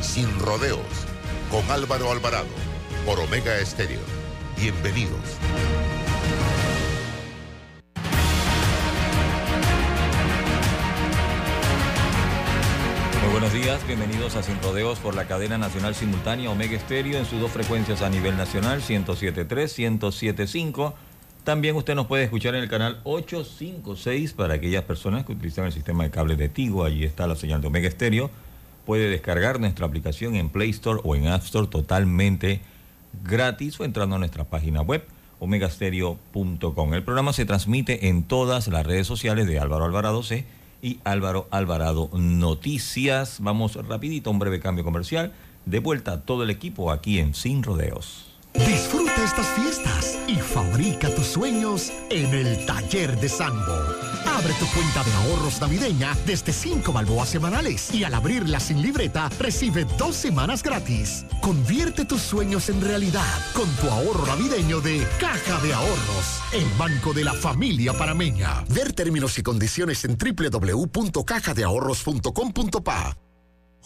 sin rodeos con Álvaro Alvarado por Omega Estéreo. Bienvenidos. Muy buenos días, bienvenidos a Sin Rodeos por la cadena nacional simultánea Omega Estéreo en sus dos frecuencias a nivel nacional, 107.3, 107.5. También usted nos puede escuchar en el canal 856 para aquellas personas que utilizan el sistema de cable de Tigo, allí está la señal de Omega Estéreo. Puede descargar nuestra aplicación en Play Store o en App Store totalmente gratis o entrando a nuestra página web omegastereo.com. El programa se transmite en todas las redes sociales de Álvaro Alvarado C y Álvaro Alvarado Noticias. Vamos rapidito, un breve cambio comercial. De vuelta todo el equipo aquí en Sin Rodeos. Disfruta estas fiestas y fabrica tus sueños en el taller de Sambo. Abre tu cuenta de ahorros navideña desde 5 balboas semanales y al abrirla sin libreta recibe dos semanas gratis. Convierte tus sueños en realidad con tu ahorro navideño de Caja de Ahorros, el banco de la familia parameña. Ver términos y condiciones en www.cajadeahorros.com.pa.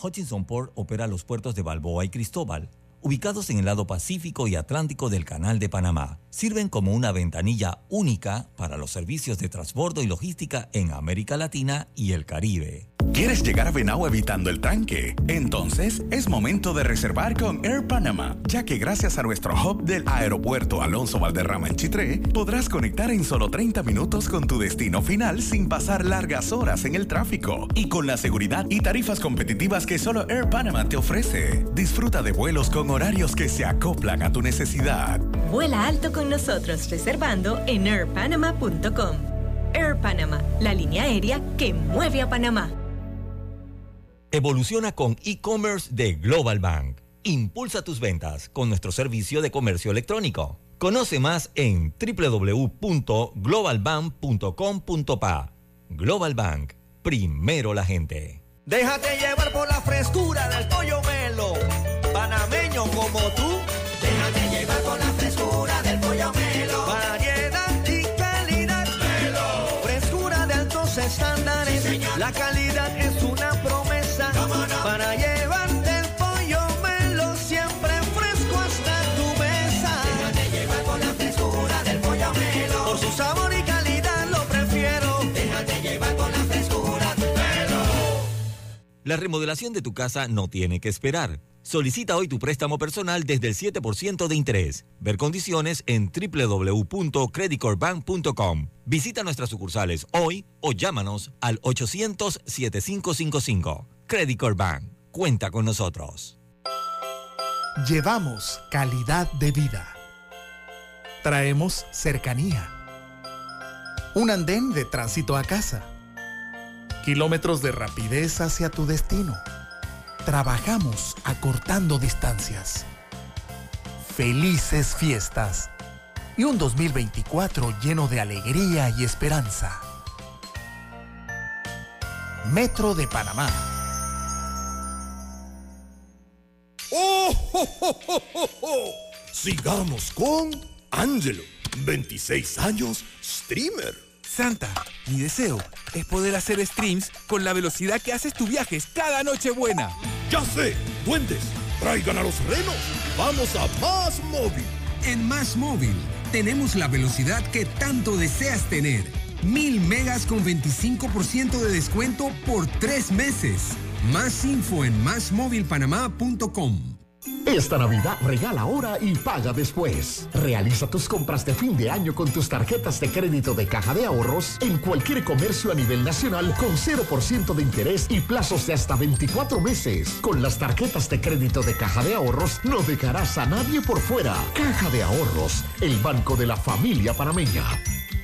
Hutchinson Port opera los puertos de Balboa y Cristóbal ubicados en el lado Pacífico y Atlántico del Canal de Panamá. Sirven como una ventanilla única para los servicios de transbordo y logística en América Latina y el Caribe. ¿Quieres llegar a Venao evitando el tranque? Entonces es momento de reservar con Air Panama, ya que gracias a nuestro hub del aeropuerto Alonso Valderrama en Chitré, podrás conectar en solo 30 minutos con tu destino final sin pasar largas horas en el tráfico y con la seguridad y tarifas competitivas que solo Air Panama te ofrece. Disfruta de vuelos con horarios que se acoplan a tu necesidad. Vuela alto con nosotros reservando en airpanama.com. Air Panama, la línea aérea que mueve a Panamá. Evoluciona con e-commerce de Global Bank. Impulsa tus ventas con nuestro servicio de comercio electrónico. Conoce más en www.globalbank.com.pa. Global Bank, primero la gente. Déjate llevar por la frescura del pollo melo, panameño como tú. Déjate la calidad es La remodelación de tu casa no tiene que esperar. Solicita hoy tu préstamo personal desde el 7% de interés. Ver condiciones en www.creditcorbank.com. Visita nuestras sucursales hoy o llámanos al 800-7555. Credit. Cuenta con nosotros. Llevamos calidad de vida. Traemos cercanía. Un andén de tránsito a casa. Kilómetros de rapidez hacia tu destino. Trabajamos acortando distancias. Felices fiestas. Y un 2024 lleno de alegría y esperanza. Metro de Panamá. ¡Oh, oh! Sigamos con Angelo, 26 años, streamer. Santa, mi deseo es poder hacer streams con la velocidad que haces tus viajes cada noche buena. Ya sé, duendes, traigan a los renos. Vamos a Más Móvil. En Más Móvil tenemos la velocidad que tanto deseas tener. Mil megas con 25% de descuento por tres meses. Más info en másmóvilpanamá.com. Esta Navidad regala ahora y paga después. Realiza tus compras de fin de año con tus tarjetas de crédito de caja de ahorros en cualquier comercio a nivel nacional con 0% de interés y plazos de hasta 24 meses. Con las tarjetas de crédito de caja de ahorros no dejarás a nadie por fuera. Caja de ahorros, el banco de la familia panameña.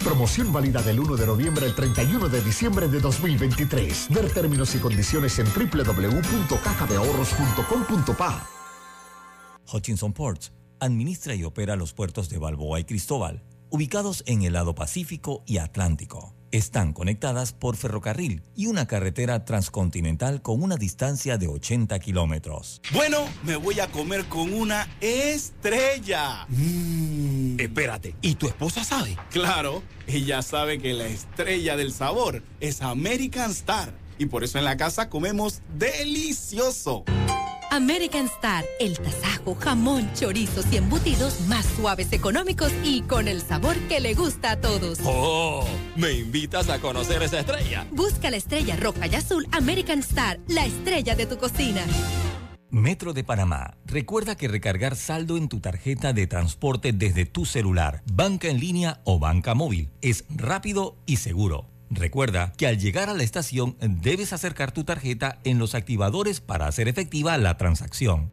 Promoción válida del 1 de noviembre al 31 de diciembre de 2023. Ver términos y condiciones en www.cajadeahorros.com.pa. Hutchinson Ports administra y opera los puertos de Balboa y Cristóbal, ubicados en el lado Pacífico y Atlántico. Están conectadas por ferrocarril y una carretera transcontinental con una distancia de 80 kilómetros. Bueno, me voy a comer con una estrella. Mm. Espérate, ¿y tu esposa sabe? Claro, ella sabe que la estrella del sabor es American Star. Y por eso en la casa comemos delicioso. American Star, el tasajo, jamón, chorizos y embutidos más suaves, económicos y con el sabor que le gusta a todos. ¡Oh! ¿Me invitas a conocer esa estrella? Busca la estrella roja y azul American Star, la estrella de tu cocina. Metro de Panamá. Recuerda que recargar saldo en tu tarjeta de transporte desde tu celular, banca en línea o banca móvil es rápido y seguro. Recuerda que al llegar a la estación debes acercar tu tarjeta en los activadores para hacer efectiva la transacción.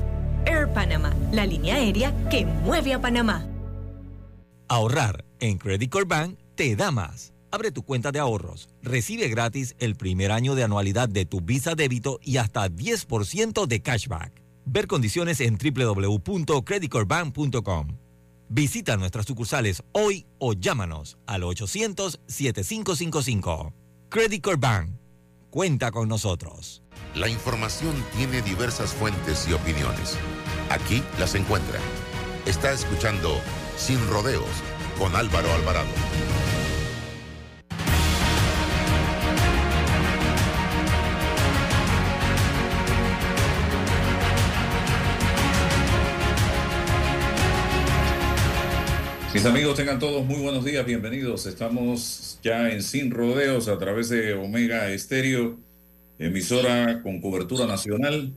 Air Panama, la línea aérea que mueve a Panamá. Ahorrar en Credit Core Bank te da más. Abre tu cuenta de ahorros. Recibe gratis el primer año de anualidad de tu Visa débito y hasta 10% de cashback. Ver condiciones en www.creditcorebank.com. Visita nuestras sucursales hoy o llámanos al 800-7555. Credit Core Bank. Cuenta con nosotros. La información tiene diversas fuentes y opiniones. Aquí las encuentra. Está escuchando Sin Rodeos con Álvaro Alvarado. Mis amigos, tengan todos muy buenos días, bienvenidos. Estamos ya en Sin Rodeos a través de Omega Estéreo, emisora con cobertura nacional.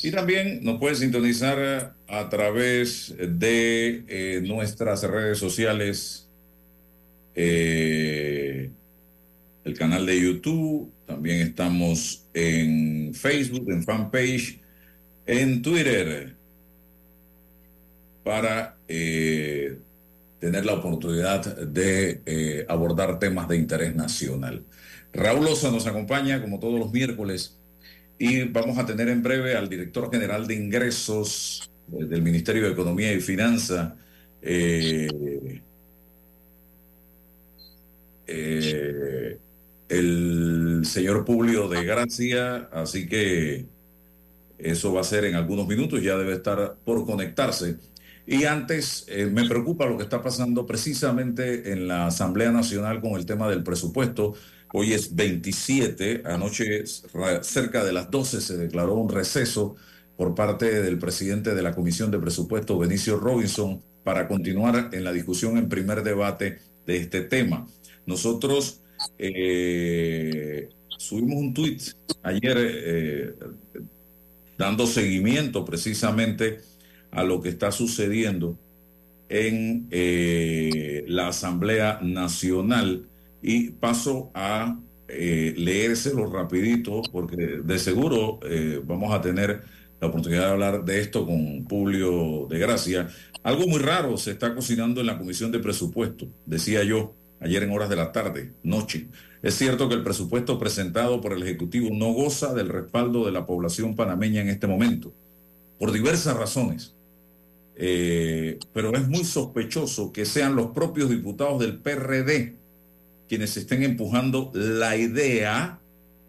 Y también nos pueden sintonizar a través de eh, nuestras redes sociales, eh, el canal de YouTube, también estamos en Facebook, en fanpage, en Twitter, para eh, tener la oportunidad de eh, abordar temas de interés nacional. Raúl Osa nos acompaña como todos los miércoles y vamos a tener en breve al director general de ingresos eh, del Ministerio de Economía y Finanza, eh, el señor Publio de Gracia, así que eso va a ser en algunos minutos, ya debe estar por conectarse. Y antes, eh, me preocupa lo que está pasando precisamente en la Asamblea Nacional con el tema del presupuesto. Hoy es 27, anoche cerca de las 12 se declaró un receso por parte del presidente de la Comisión de Presupuesto, Benicio Robinson, para continuar en la discusión en primer debate de este tema. Nosotros eh, subimos un tuit ayer eh, dando seguimiento precisamente a lo que está sucediendo en eh, la Asamblea Nacional y paso a eh, leérselo rapidito porque de seguro eh, vamos a tener la oportunidad de hablar de esto con Publio de Gracia. Algo muy raro se está cocinando en la Comisión de Presupuesto, decía yo ayer en horas de la tarde, noche. Es cierto que el presupuesto presentado por el Ejecutivo no goza del respaldo de la población panameña en este momento, por diversas razones. Eh, pero es muy sospechoso que sean los propios diputados del PRD quienes estén empujando la idea,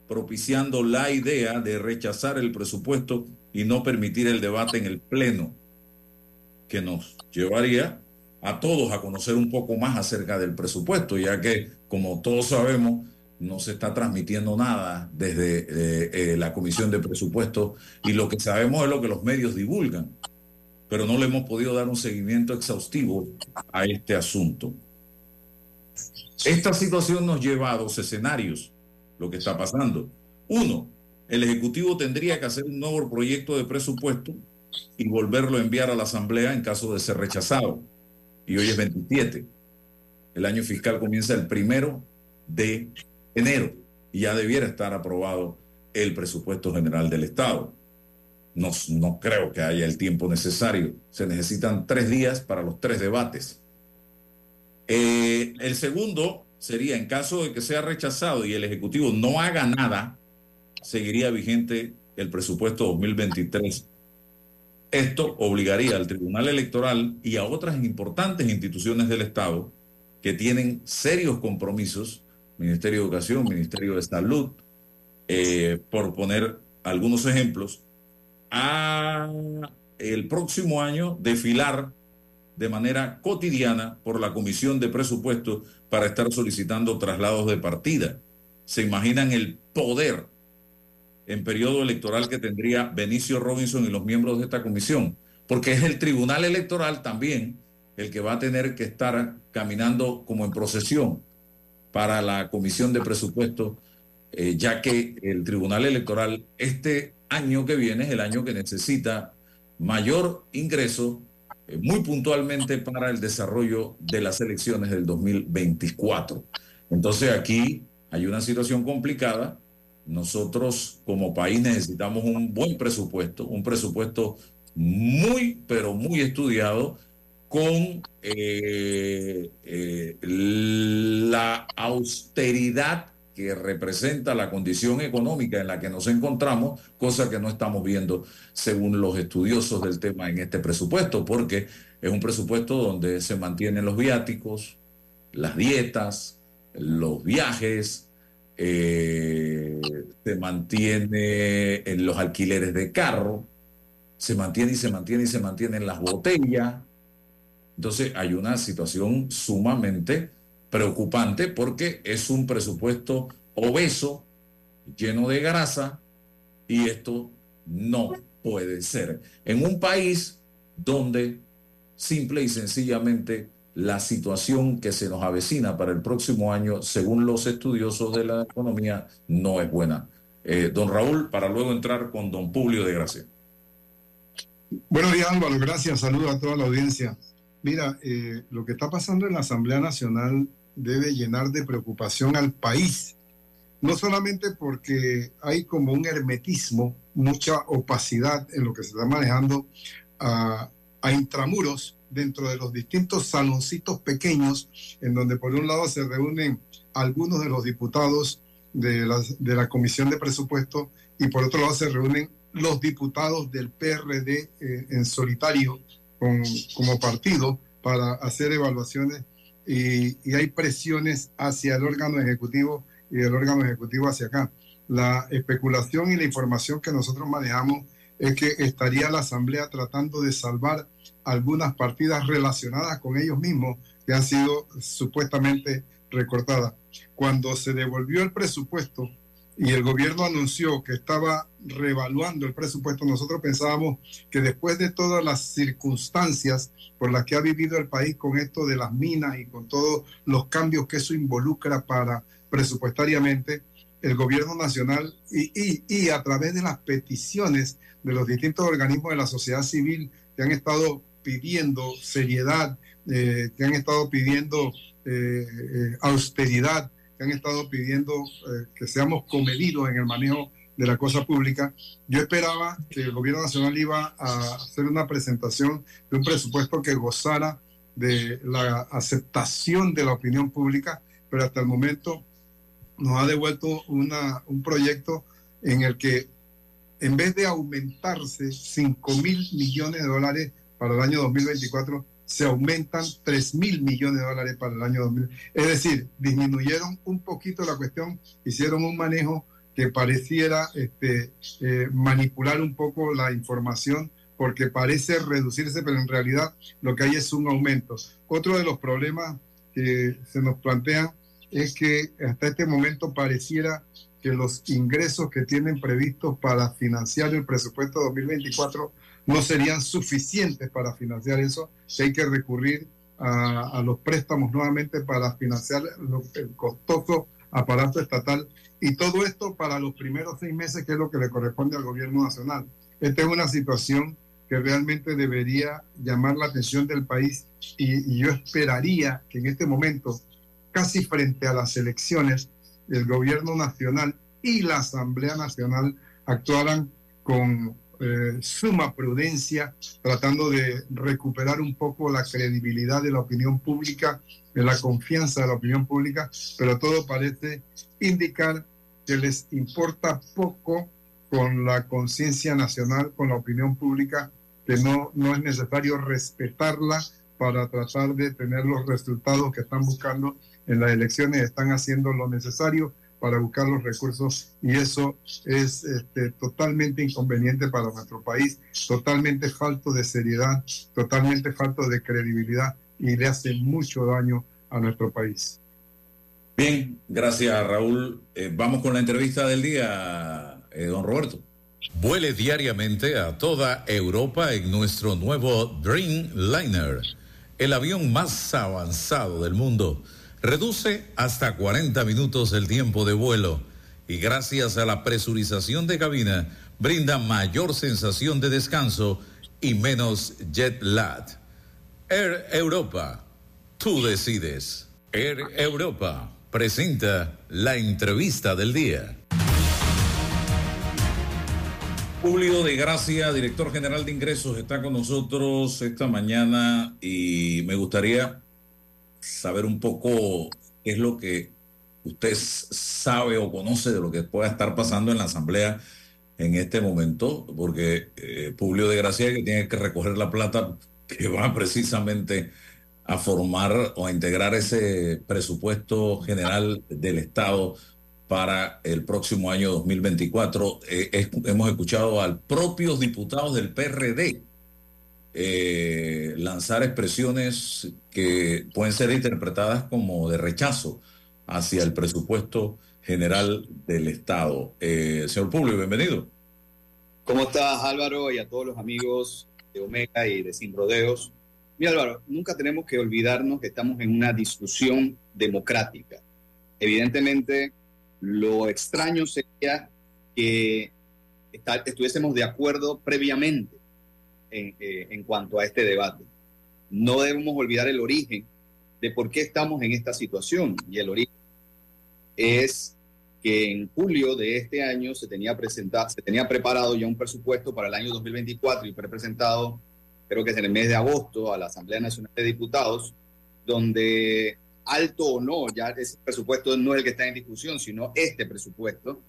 propiciando la idea de rechazar el presupuesto y no permitir el debate en el Pleno, que nos llevaría a todos a conocer un poco más acerca del presupuesto, ya que, como todos sabemos, no se está transmitiendo nada desde eh, eh, la Comisión de Presupuestos y lo que sabemos es lo que los medios divulgan pero no le hemos podido dar un seguimiento exhaustivo a este asunto. Esta situación nos lleva a dos escenarios, lo que está pasando. Uno, el Ejecutivo tendría que hacer un nuevo proyecto de presupuesto y volverlo a enviar a la Asamblea en caso de ser rechazado. y hoy es 27. El año fiscal comienza el primero de enero y ya debiera estar aprobado el presupuesto general del Estado. No, no creo que haya el tiempo necesario. Se necesitan tres días para los tres debates. Eh, el segundo sería, en caso de que sea rechazado y el Ejecutivo no haga nada, seguiría vigente el presupuesto 2023. Esto obligaría al Tribunal Electoral y a otras importantes instituciones del Estado que tienen serios compromisos, Ministerio de Educación, Ministerio de Salud, eh, por poner algunos ejemplos, a el próximo año desfilar de manera cotidiana por la Comisión de Presupuestos para estar solicitando traslados de partida. ¿Se imaginan el poder en periodo electoral que tendría Benicio Robinson y los miembros de esta comisión? Porque es el Tribunal Electoral también el que va a tener que estar caminando como en procesión para la Comisión de Presupuestos, eh, ya que el Tribunal Electoral este año que viene es el año que necesita mayor ingreso eh, muy puntualmente para el desarrollo de las elecciones del 2024. Entonces aquí hay una situación complicada. Nosotros como país necesitamos un buen presupuesto, un presupuesto muy, pero muy estudiado con eh, eh, la austeridad que representa la condición económica en la que nos encontramos, cosa que no estamos viendo según los estudiosos del tema en este presupuesto, porque es un presupuesto donde se mantienen los viáticos, las dietas, los viajes, eh, se mantiene en los alquileres de carro, se mantiene y se mantiene y se mantienen las botellas. Entonces hay una situación sumamente preocupante porque es un presupuesto obeso, lleno de grasa, y esto no puede ser. En un país donde simple y sencillamente la situación que se nos avecina para el próximo año, según los estudiosos de la economía, no es buena. Eh, don Raúl, para luego entrar con don Publio de Gracia. Buenos días Álvaro, gracias, saludos a toda la audiencia. Mira, eh, lo que está pasando en la Asamblea Nacional debe llenar de preocupación al país, no solamente porque hay como un hermetismo, mucha opacidad en lo que se está manejando a, intramuros dentro de los distintos saloncitos pequeños, en donde por un lado se reúnen algunos de los diputados de la, de la Comisión de Presupuesto y por otro lado se reúnen los diputados del PRD eh, en solitario como partido para hacer evaluaciones y, hay presiones hacia el órgano ejecutivo y del órgano ejecutivo hacia acá. La especulación y la información que nosotros manejamos es que estaría la Asamblea tratando de salvar algunas partidas relacionadas con ellos mismos que han sido supuestamente recortadas. Cuando se devolvió el presupuesto y el gobierno anunció que estaba revaluando el presupuesto, nosotros pensábamos que después de todas las circunstancias por las que ha vivido el país con esto de las minas y con todos los cambios que eso involucra para presupuestariamente, el gobierno nacional y, a través de las peticiones de los distintos organismos de la sociedad civil que han estado pidiendo seriedad, eh, que han estado pidiendo eh, eh, austeridad, han estado pidiendo que seamos comedidos en el manejo de la cosa pública. Yo esperaba que el gobierno nacional iba a hacer una presentación de un presupuesto que gozara de la aceptación de la opinión pública, pero hasta el momento nos ha devuelto una, un proyecto en el que en vez de aumentarse 5 mil millones de dólares para el año 2024, se aumentan 3 mil millones de dólares para el año 2000. Es decir, disminuyeron un poquito la cuestión, hicieron un manejo que pareciera este, eh, manipular un poco la información porque parece reducirse, pero en realidad lo que hay es un aumento. Otro de los problemas que se nos plantean es que hasta este momento pareciera que los ingresos que tienen previstos para financiar el presupuesto 2024 no serían suficientes para financiar eso, que hay que recurrir a, los préstamos nuevamente para financiar el costoso aparato estatal y todo esto para los primeros seis meses, que es lo que le corresponde al gobierno nacional. Esta es una situación que realmente debería llamar la atención del país y, y yo esperaría que en este momento, casi frente a las elecciones, el gobierno nacional y la Asamblea Nacional actuaran con eh, suma prudencia, tratando de recuperar un poco la credibilidad de la opinión pública, de la confianza de la opinión pública, pero todo parece indicar que les importa poco con la conciencia nacional, con la opinión pública, que no, no es necesario respetarla para tratar de tener los resultados que están buscando en las elecciones, están haciendo lo necesario para buscar los recursos y eso es este, totalmente inconveniente para nuestro país, totalmente falto de seriedad, totalmente falto de credibilidad y le hace mucho daño a nuestro país. Bien, gracias Raúl. Eh, vamos con la entrevista del día, eh, don Roberto. Vuele diariamente a toda Europa en nuestro nuevo Dreamliner, el avión más avanzado del mundo. Reduce hasta 40 minutos el tiempo de vuelo y gracias a la presurización de cabina brinda mayor sensación de descanso y menos jet lag. Air Europa, tú decides. Air Europa presenta la entrevista del día. Julio de Gracia, director general de ingresos, está con nosotros esta mañana y me gustaría saber un poco qué es lo que usted sabe o conoce de lo que pueda estar pasando en la Asamblea en este momento, porque eh, Publio de Gracia que tiene que recoger la plata que va precisamente a formar o a integrar ese presupuesto general del Estado para el próximo año 2024. Eh, hemos escuchado al propios diputados del PRD eh, lanzar expresiones que pueden ser interpretadas como de rechazo hacia el presupuesto general del Estado. Eh, señor Publio, bienvenido. ¿Cómo estás, Álvaro, y a todos los amigos de Omega y de Sin Rodeos? Mira, Álvaro, nunca tenemos que olvidarnos que estamos en una discusión democrática. Evidentemente, lo extraño sería que estuviésemos de acuerdo previamente eh, en, cuanto a este debate. No debemos olvidar el origen de por qué estamos en esta situación. Y el origen es que en julio de este año se tenía, presentado, se tenía preparado ya un presupuesto para el año 2024 y fue presentado, creo que es en el mes de agosto, a la Asamblea Nacional de Diputados, donde alto o no, ya ese presupuesto no es el que está en discusión, sino este presupuesto,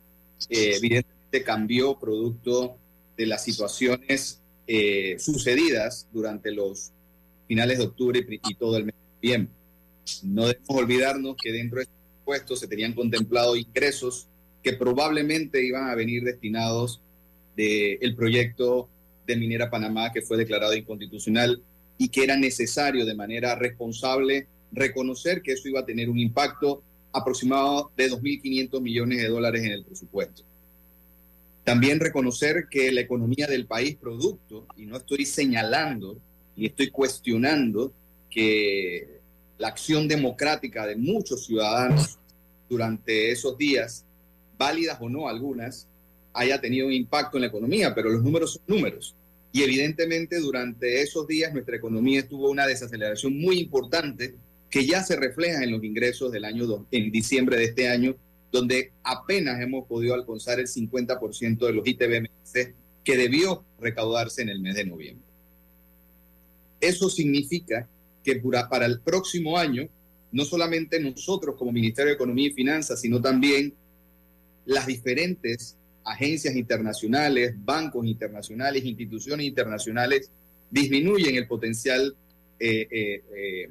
eh, evidentemente cambió producto de las situaciones eh, sucedidas durante los finales de octubre y, todo el mes de noviembre. No debemos olvidarnos que dentro de este presupuesto se tenían contemplado ingresos que probablemente iban a venir destinados del proyecto de Minera Panamá que fue declarado inconstitucional y que era necesario de manera responsable reconocer que eso iba a tener un impacto aproximado de 2.500 millones de dólares en el presupuesto. También reconocer que la economía del país producto, y no estoy señalando ni estoy cuestionando que la acción democrática de muchos ciudadanos durante esos días, válidas o no algunas, haya tenido un impacto en la economía, pero los números son números. Y evidentemente durante esos días nuestra economía tuvo una desaceleración muy importante que ya se refleja en los ingresos del año en diciembre de este año, donde apenas hemos podido alcanzar el 50% de los ITBMC que debió recaudarse en el mes de noviembre. Eso significa que para el próximo año, no solamente nosotros como Ministerio de Economía y Finanzas, sino también las diferentes agencias internacionales, bancos internacionales, instituciones internacionales, disminuyen el potencial eh, eh, eh,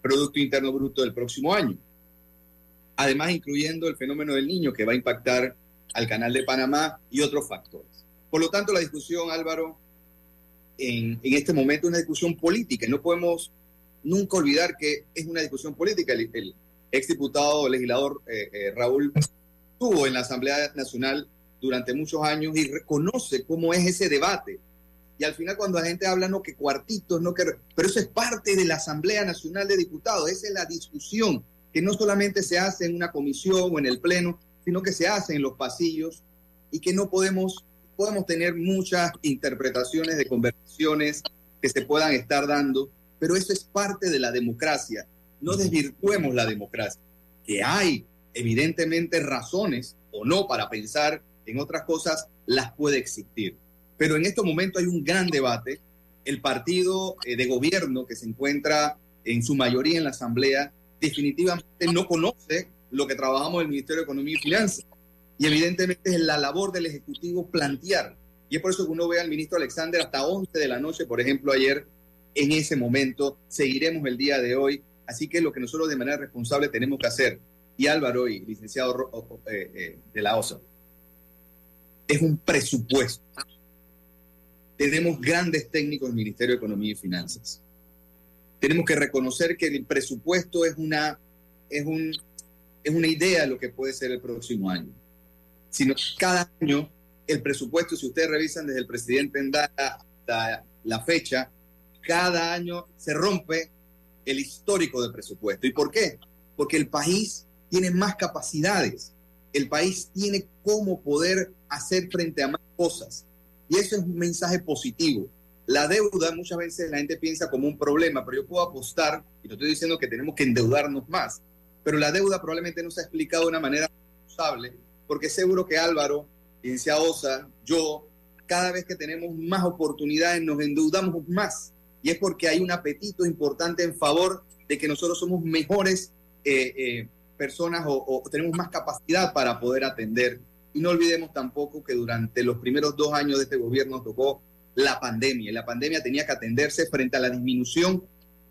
Producto Interno Bruto del próximo año. Además, incluyendo el fenómeno del niño que va a impactar al Canal de Panamá y otros factores. Por lo tanto, la discusión, Álvaro, en, en este momento es una discusión política. No podemos nunca olvidar que es una discusión política. El, el exdiputado, legislador eh, eh, Raúl estuvo en la Asamblea Nacional durante muchos años y reconoce cómo es ese debate y al final cuando la gente habla, no que cuartitos, no que... Pero eso es parte de la Asamblea Nacional de Diputados, esa es la discusión, que no solamente se hace en una comisión o en el Pleno, sino que se hace en los pasillos y que no podemos podemos tener muchas interpretaciones de conversaciones que se puedan estar dando, pero eso es parte de la democracia. No desvirtuemos la democracia, que hay evidentemente razones o no para pensar en otras cosas, las puede existir. Pero en estos momentos hay un gran debate. El partido eh, de gobierno que se encuentra en su mayoría en la Asamblea definitivamente no conoce lo que trabajamos en el Ministerio de Economía y Finanzas. Y evidentemente es la labor del Ejecutivo plantear. Y es por eso que uno ve al ministro Alexander hasta 11 de la noche, por ejemplo, ayer, en ese momento. Seguiremos el día de hoy. Así que lo que nosotros de manera responsable tenemos que hacer, y Álvaro y licenciado eh, eh, de la OSA, es un presupuesto. Tenemos grandes técnicos en el Ministerio de Economía y Finanzas. Tenemos que reconocer que el presupuesto es una, es un, es una idea de lo que puede ser el próximo año. Sino cada año el presupuesto, si ustedes revisan desde el presidente Endara hasta la fecha, cada año se rompe el histórico del presupuesto. ¿Y por qué? Porque el país tiene más capacidades, el país tiene cómo poder hacer frente a más cosas. Y eso es un mensaje positivo. La deuda muchas veces la gente piensa como un problema, pero yo puedo apostar, y no estoy diciendo que tenemos que endeudarnos más, pero la deuda probablemente no se ha explicado de una manera responsable, porque seguro que Álvaro, Ciencia Osa, yo, cada vez que tenemos más oportunidades nos endeudamos más. Y es porque hay un apetito importante en favor de que nosotros somos mejores eh, eh, personas o, tenemos más capacidad para poder atender. Y no olvidemos tampoco que durante los primeros dos años de este gobierno tocó la pandemia. Y la pandemia tenía que atenderse frente a la disminución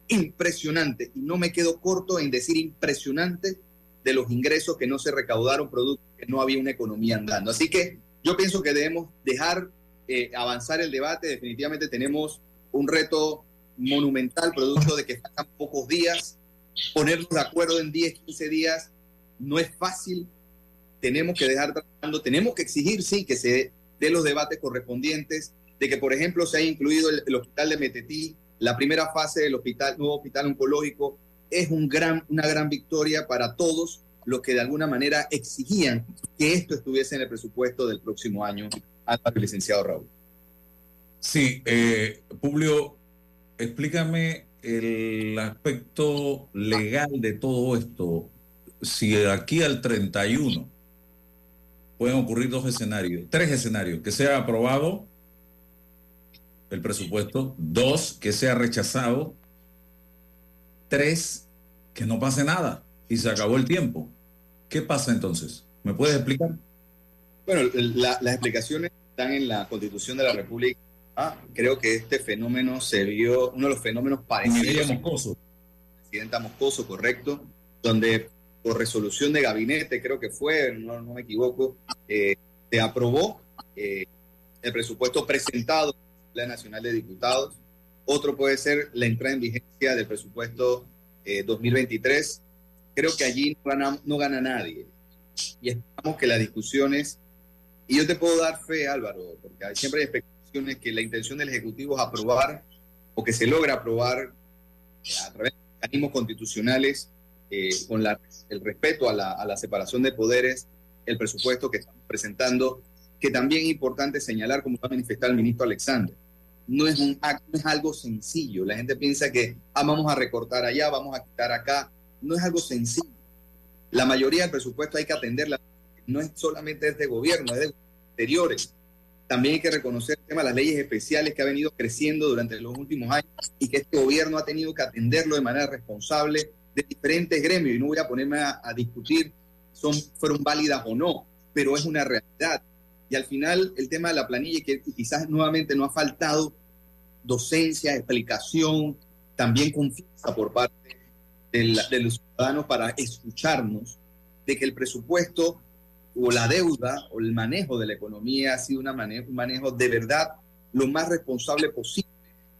impresionante. Y no me quedo corto en decir impresionante de los ingresos que no se recaudaron, producto que no había una economía andando. Así que yo pienso que debemos dejar eh, avanzar el debate. Definitivamente tenemos un reto monumental, producto de que faltan pocos días ponernos de acuerdo en 10, 15 días no es fácil. Tenemos que dejar trabajando, tenemos que exigir, sí, que se dé los debates correspondientes, de que, por ejemplo, se haya incluido el, hospital de Metetí, la primera fase del hospital, nuevo hospital oncológico, es un gran, una gran victoria para todos los que de alguna manera exigían que esto estuviese en el presupuesto del próximo año, al licenciado Raúl. Sí, eh, Publio, explícame el aspecto legal de todo esto, si aquí al 31 pueden ocurrir dos escenarios, tres escenarios, que sea aprobado el presupuesto, dos, que sea rechazado, tres, que no pase nada y se acabó el tiempo. ¿Qué pasa entonces? ¿Me puedes explicar? Bueno, las explicaciones están en la Constitución de la República creo que este fenómeno se vio, uno de los fenómenos parecidos. Moscoso. Presidenta Moscoso, correcto, donde por resolución de gabinete, creo que fue, no, me equivoco, eh, se aprobó eh, el presupuesto presentado por la Nacional de Diputados. Otro puede ser la entrada en vigencia del presupuesto 2023. Eh, creo que allí no gana, no gana nadie. Y esperamos que las discusiones, y yo te puedo dar fe, Álvaro, porque siempre hay expectativas que la intención del Ejecutivo es aprobar o que se logra aprobar eh, a través de mecanismos constitucionales eh, con la, el respeto a la, a la, separación de poderes, el presupuesto que estamos presentando, que también es importante señalar, como va a manifestar el ministro Alexander, no es, un no es algo sencillo. La gente piensa que ah, vamos a recortar allá, vamos a quitar acá. No es algo sencillo. La mayoría del presupuesto hay que atenderla. No es solamente de este gobierno, es de anteriores. También hay que reconocer el tema de las leyes especiales que ha venido creciendo durante los últimos años y que este gobierno ha tenido que atenderlo de manera responsable de diferentes gremios. Y no voy a ponerme a, discutir son fueron válidas o no, pero es una realidad. Y al final el tema de la planilla, que quizás nuevamente no ha faltado docencia, explicación, también confianza por parte de los ciudadanos para escucharnos de que el presupuesto o la deuda o el manejo de la economía ha sido una un manejo de verdad lo más responsable posible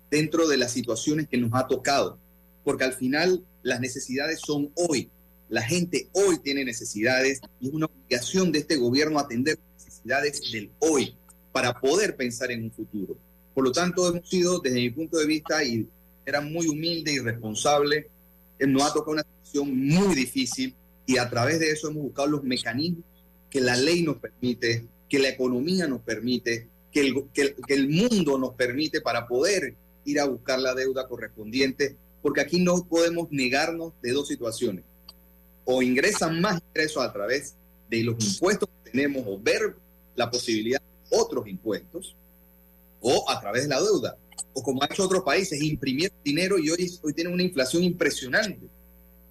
dentro de las situaciones que nos ha tocado, porque al final las necesidades son hoy, la gente hoy tiene necesidades y es una obligación de este gobierno atender las necesidades del hoy para poder pensar en un futuro. Por lo tanto, hemos sido, desde mi punto de vista, y era muy humilde y responsable, nos ha tocado una situación muy difícil y a través de eso hemos buscado los mecanismos que la ley nos permite, que la economía nos permite que el, que que el mundo nos permite para poder ir a buscar la deuda correspondiente, porque aquí no podemos negarnos de dos situaciones. O ingresan más ingresos a través de los impuestos que tenemos o ver la posibilidad de otros impuestos, o a través de la deuda, o como ha hecho otros países, imprimir dinero y hoy, hoy tienen una inflación impresionante,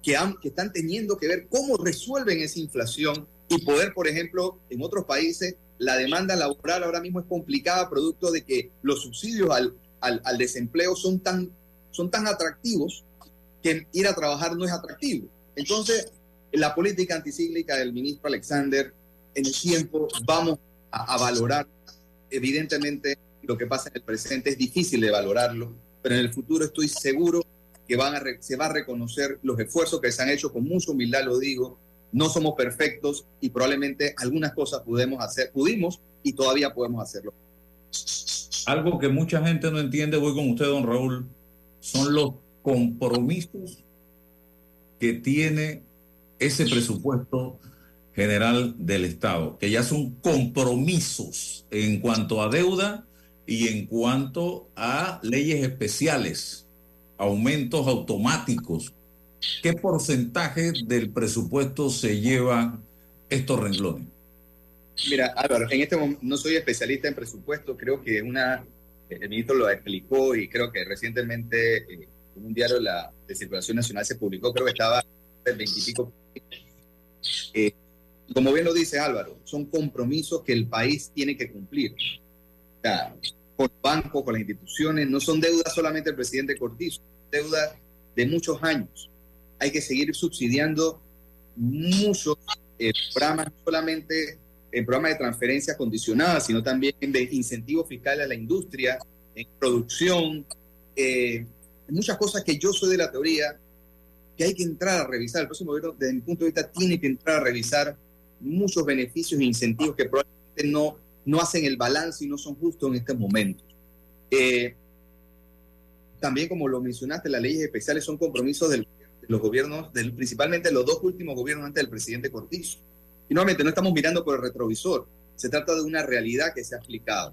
que, han- que están teniendo que ver cómo resuelven esa inflación y poder, por ejemplo, en otros países, la demanda laboral ahora mismo es complicada, producto de que los subsidios al, al, desempleo son tan, son tan atractivos que ir a trabajar no es atractivo. Entonces, la política anticíclica del ministro Alexander, en el tiempo vamos a, valorar, evidentemente, lo que pasa en el presente es difícil de valorarlo, pero en el futuro estoy seguro que van se va a reconocer los esfuerzos que se han hecho con mucha humildad, lo digo. No somos perfectos y probablemente algunas cosas pudimos hacer, pudimos y todavía podemos hacerlo. Algo que mucha gente no entiende, voy con usted, don Raúl, son los compromisos que tiene ese presupuesto general del Estado, que ya son compromisos en cuanto a deuda y en cuanto a leyes especiales, aumentos automáticos. ¿Qué porcentaje del presupuesto se llevan estos renglones? Mira, Álvaro, en este momento no soy especialista en presupuesto, creo que una, el ministro lo explicó y creo que recientemente eh, en un diario de, la, circulación nacional se publicó, creo que estaba el veintipico. Eh, como bien lo dice Álvaro, son compromisos que el país tiene que cumplir. Con el banco, con las instituciones, no son deudas solamente del presidente Cortizo, deudas de muchos años. Hay que seguir subsidiando muchos programas, no solamente en programas de transferencia condicionada, sino también de incentivos fiscales a la industria, en producción, eh, muchas cosas que yo soy de la teoría que hay que entrar a revisar. El próximo gobierno, desde mi punto de vista, tiene que entrar a revisar muchos beneficios e incentivos que probablemente no, no hacen el balance y no son justos en estos momentos. Eh, también, como lo mencionaste, las leyes especiales son compromisos del- de los gobiernos, del, principalmente los dos últimos gobiernos antes del presidente Cortizo. Y nuevamente, no estamos mirando por el retrovisor, se trata de una realidad que se ha explicado.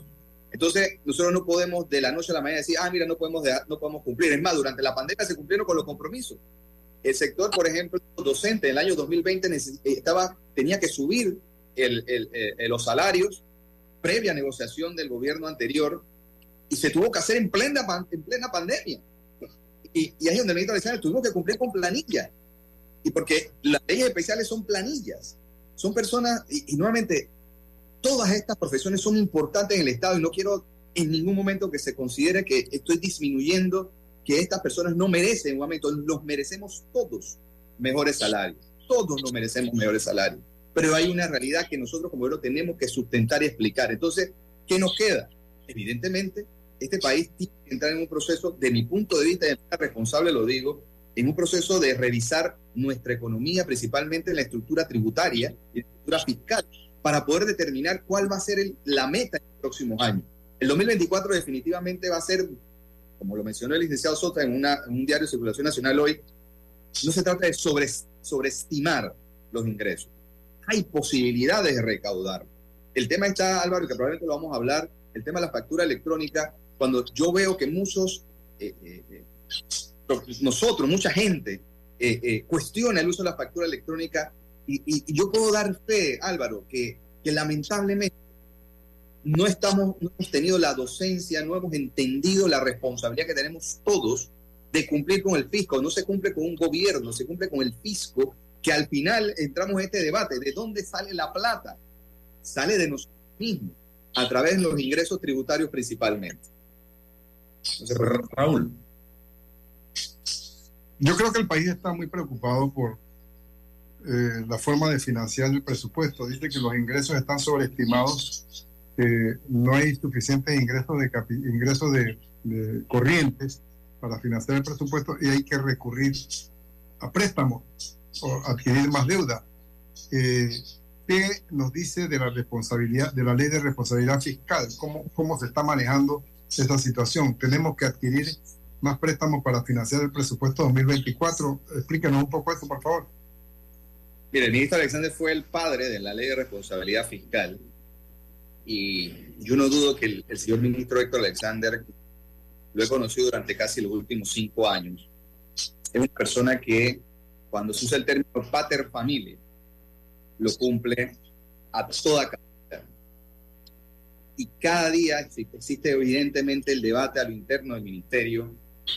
Entonces, nosotros no podemos de la noche a la mañana decir, ah, mira, no podemos, dejar- no podemos cumplir. Es más, durante la pandemia se cumplieron con los compromisos. El sector, por ejemplo, docente, en el año 2020 neces- eh, estaba, tenía que subir el- el- el- los salarios previa negociación del gobierno anterior y se tuvo que hacer en plena, en plena pandemia. Y, y ahí es donde el ministro Alexander tuvimos que cumplir con planilla. Y porque las leyes especiales son planillas, son personas, y, y nuevamente, todas estas profesiones son importantes en el Estado y no quiero en ningún momento que se considere que estoy disminuyendo que estas personas no merecen, un momento, los merecemos todos mejores salarios, todos nos merecemos mejores salarios, pero hay una realidad que nosotros como gobierno tenemos que sustentar y explicar. Entonces, ¿qué nos queda? Evidentemente, este país tiene que entrar en un proceso, de mi punto de vista, de manera responsable lo digo, en un proceso de revisar nuestra economía, principalmente en la estructura tributaria y la estructura fiscal, para poder determinar cuál va a ser el- la meta en los próximos años. El 2024 definitivamente va a ser, como lo mencionó el licenciado Sota en, una- en un diario de circulación nacional hoy, no se trata de sobre, sobreestimar los ingresos. Hay posibilidades de recaudar. El tema está, Álvaro, que probablemente lo vamos a hablar, el tema de la factura electrónica, cuando yo veo que muchos, eh, eh, eh, nosotros, mucha gente, cuestiona el uso de la factura electrónica y yo puedo dar fe, Álvaro, que, que lamentablemente no estamos, no hemos tenido la docencia, no hemos entendido la responsabilidad que tenemos todos de cumplir con el fisco. No se cumple con un gobierno, se cumple con el fisco, que al final entramos en este debate. ¿De dónde sale la plata? Sale de nosotros mismos, a través de los ingresos tributarios principalmente. Raúl. Yo creo que el país está muy preocupado por eh, la forma de financiar el presupuesto. Dice que los ingresos están sobreestimados, que no hay suficientes ingresos de, ingresos de, de corrientes para financiar el presupuesto y hay que recurrir a préstamos o adquirir más deuda. Eh, ¿Qué nos dice de la responsabilidad, de la ley de responsabilidad fiscal? ¿Cómo, cómo se está manejando esta situación? Tenemos que adquirir más préstamos para financiar el presupuesto 2024. Explíquenos un poco eso, por favor. Mire, el ministro Alexander fue el padre de la ley de responsabilidad fiscal y yo no dudo que el, el señor ministro Héctor Alexander, lo he conocido durante casi los últimos cinco años, es una persona que cuando se usa el término pater familia, lo cumple a toda capacidad. Y cada día existe, evidentemente el debate a lo interno del ministerio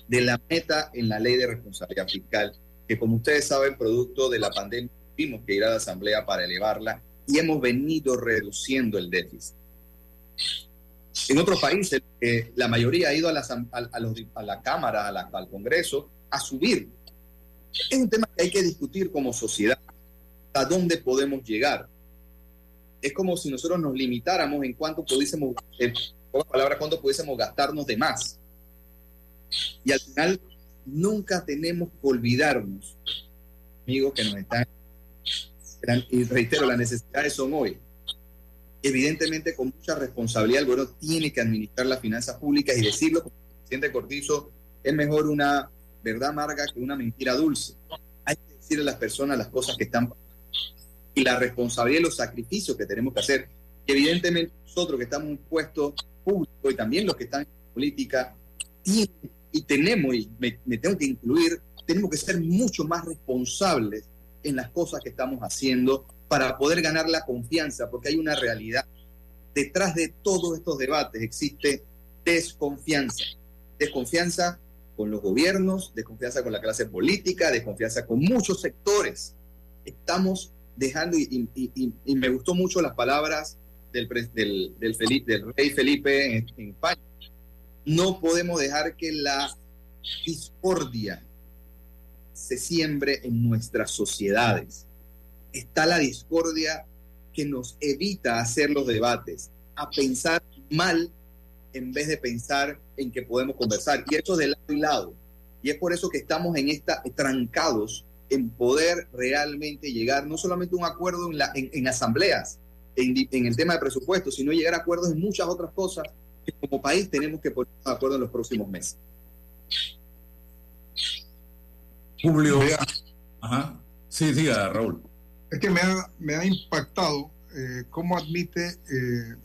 de la meta en la ley de responsabilidad fiscal, que como ustedes saben, producto de la pandemia, tuvimos que ir a la Asamblea para elevarla y hemos venido reduciendo el déficit. En otros países, eh, la mayoría ha ido a la, a, a los, a la Cámara, a la, al Congreso, a subir. Es un tema que hay que discutir como sociedad. ¿A dónde podemos llegar? Es como si nosotros nos limitáramos en cuánto pudiésemos, en pocas palabras, cuánto pudiésemos gastarnos de más. Y al final, nunca tenemos que olvidarnos, amigos que nos están, y reitero, las necesidades son hoy. Evidentemente, con mucha responsabilidad, el gobierno tiene que administrar las finanzas públicas y decirlo, como el presidente Cortizo, es mejor una verdad amarga que una mentira dulce. Hay que decirle a las personas las cosas que están pasando y la responsabilidad y los sacrificios que tenemos que hacer. Y evidentemente nosotros que estamos en un puesto público y también los que están en política, tienen, y tenemos, y me, me tengo que incluir, tenemos que ser mucho más responsables en las cosas que estamos haciendo para poder ganar la confianza, porque hay una realidad. Detrás de todos estos debates existe desconfianza. Desconfianza con los gobiernos, desconfianza con la clase política, desconfianza con muchos sectores. Estamos dejando, y, y, y, y me gustó mucho las palabras del, del, del, Felipe, del rey Felipe en, en España. No podemos dejar que la discordia se siembre en nuestras sociedades. Está la discordia que nos evita hacer los debates, a pensar mal en vez de pensar en que podemos conversar. Y eso de lado y lado. Y es por eso que estamos en esta trancados en poder realmente llegar no solamente a un acuerdo en, la, en, en asambleas, en, en, el tema de presupuesto, sino llegar a acuerdos en muchas otras cosas que como país tenemos que poner de acuerdo en los próximos meses. Julio. Ajá. Sí, diga, Raúl. Es que me ha, me ha impactado eh, cómo admite eh,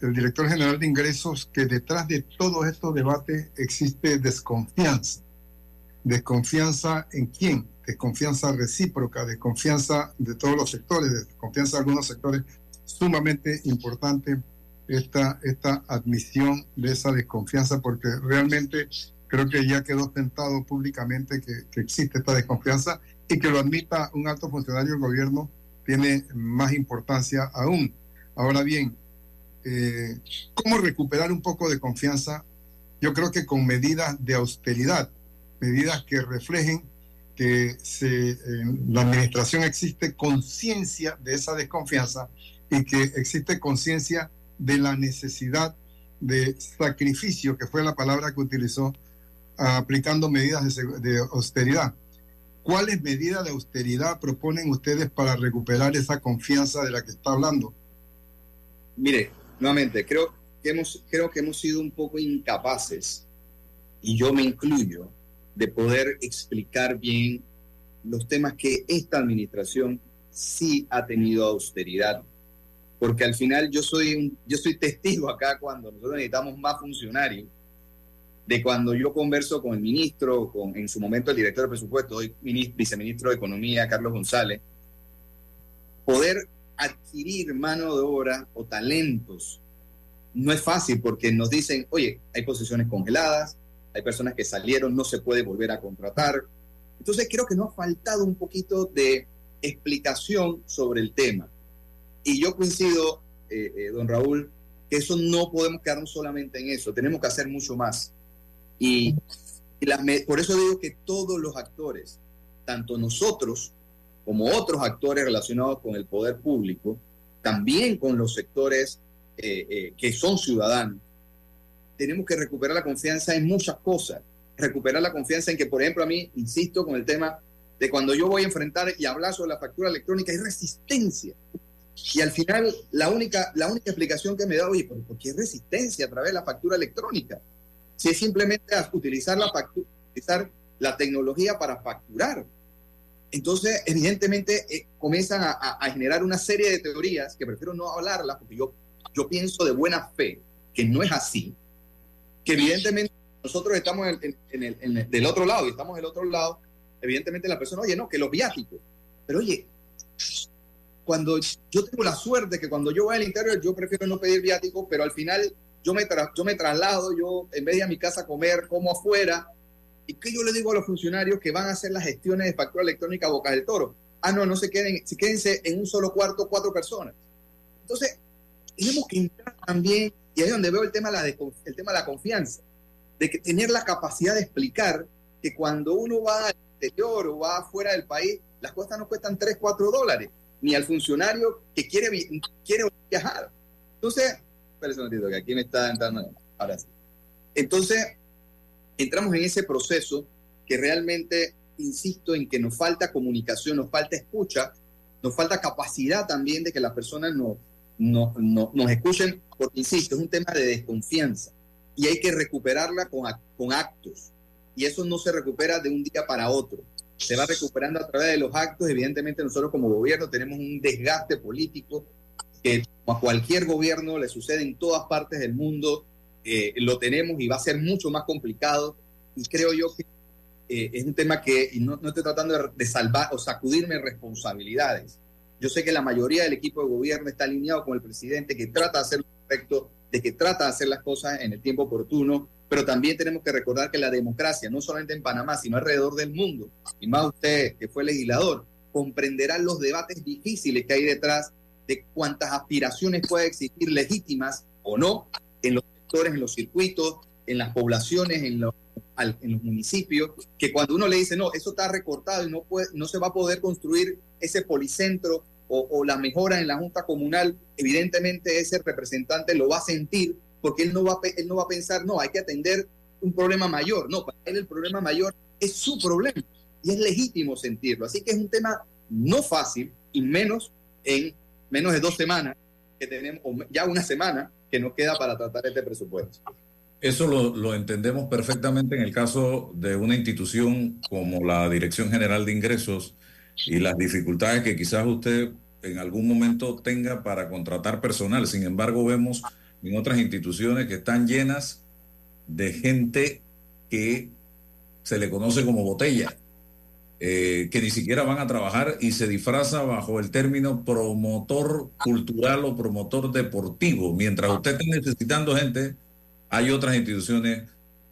el director general de ingresos que detrás de todos estos debates existe desconfianza. Desconfianza en quién? Desconfianza recíproca, desconfianza de todos los sectores, desconfianza de algunos sectores. Sumamente importante esta, esta admisión de esa desconfianza porque realmente creo que ya quedó tentado públicamente que, que, existe esta desconfianza y que lo admita un alto funcionario del gobierno tiene más importancia aún. Ahora bien, eh, ¿cómo recuperar un poco de confianza? Yo creo que con medidas de austeridad, medidas que reflejen que se, la administración existe conciencia de esa desconfianza y que existe conciencia de la necesidad de sacrificio, que fue la palabra que utilizó aplicando medidas de, de, austeridad. ¿Cuáles medidas de austeridad proponen ustedes para recuperar esa confianza de la que está hablando? Mire, nuevamente, creo que hemos, creo que hemos sido un poco incapaces, y yo me incluyo, de poder explicar bien los temas que esta administración sí ha tenido austeridad. Porque al final yo soy, un, yo soy testigo acá cuando nosotros necesitamos más funcionarios de cuando yo converso con el ministro, con en su momento el director de presupuesto, hoy ministro, viceministro de Economía, Carlos González, poder adquirir mano de obra o talentos no es fácil porque nos dicen, oye, hay posiciones congeladas, hay personas que salieron, no se puede volver a contratar. Entonces creo que nos ha faltado un poquito de explicación sobre el tema. Y yo coincido, eh, eh, don Raúl, que eso no podemos quedarnos solamente en eso, tenemos que hacer mucho más. Y, y las, por eso digo que todos los actores, tanto nosotros como otros actores relacionados con el poder público, también con los sectores eh, eh, que son ciudadanos, tenemos que recuperar la confianza en muchas cosas. Recuperar la confianza en que, por ejemplo, a mí, insisto con el tema de cuando yo voy a enfrentar y hablar sobre la factura electrónica, hay resistencia. Y al final, la única, la única explicación que me da, oye, ¿por qué resistencia a través de la factura electrónica? Si es simplemente utilizar la, factura, utilizar la tecnología para facturar. Entonces, evidentemente, eh, comienzan a, a, a, generar una serie de teorías que prefiero no hablarlas porque yo yo pienso de buena fe que no es así, que evidentemente nosotros estamos en, en el, en el- del otro lado y estamos del otro lado, evidentemente la persona, oye, no, que los viáticos. Pero oye, cuando yo tengo la suerte que cuando yo voy al interior, yo prefiero no pedir viáticos, pero al final yo me, tra- yo me traslado, yo en vez de a mi casa comer, como afuera. ¿Y qué yo le digo a los funcionarios que van a hacer las gestiones de factura electrónica a Boca del Toro? Ah, no, no se queden, si quédense en un solo cuarto, cuatro personas. Entonces, tenemos que entrar también, y ahí es donde veo el tema, de la el tema de la confianza, de que tener la capacidad de explicar que cuando uno va al exterior o va afuera del país, las cosas no cuestan 3, 4 dólares, ni al funcionario que quiere, quiere viajar. Entonces, un momentito, que aquí me está entrando. Ahora sí. Entonces, entramos en ese proceso que realmente, insisto, en que nos falta comunicación, nos falta escucha, nos falta capacidad también de que las personas no, no, no- nos escuchen, porque, insisto, es un tema de desconfianza y hay que recuperarla con, con actos. Y eso no se recupera de un día para otro. Se va recuperando a través de los actos. Evidentemente nosotros como gobierno tenemos un desgaste político que a cualquier gobierno le sucede en todas partes del mundo. Eh, lo tenemos y va a ser mucho más complicado. Y creo yo que eh, es un tema que y no, no estoy tratando de salvar o sacudirme responsabilidades. Yo sé que la mayoría del equipo de gobierno está alineado con el presidente, que trata de hacer lo correcto, de que trata de hacer las cosas en el tiempo oportuno, pero también tenemos que recordar que la democracia, no solamente en Panamá, sino alrededor del mundo, y más usted que fue legislador, comprenderá los debates difíciles que hay detrás de cuántas aspiraciones puede existir legítimas o no en los sectores, en los circuitos, en las poblaciones, en los, en los municipios, que cuando uno le dice, no, eso está recortado y no, puede, no se va a poder construir ese policentro o, la mejora en la Junta Comunal, evidentemente ese representante lo va a sentir porque él no va él no va a pensar, no, hay que atender un problema mayor. No, para él el problema mayor es su problema y es legítimo sentirlo. Así que es un tema no fácil y menos en menos de dos semanas que tenemos, o ya una semana que nos queda para tratar este presupuesto. Eso lo, lo entendemos perfectamente en el caso de una institución como la Dirección General de Ingresos y las dificultades que quizás usted en algún momento tenga para contratar personal. Sin embargo, vemos en otras instituciones que están llenas de gente que se le conoce como botella, eh, que ni siquiera van a trabajar y se disfraza bajo el término promotor cultural o promotor deportivo. Mientras usted esté necesitando gente, hay otras instituciones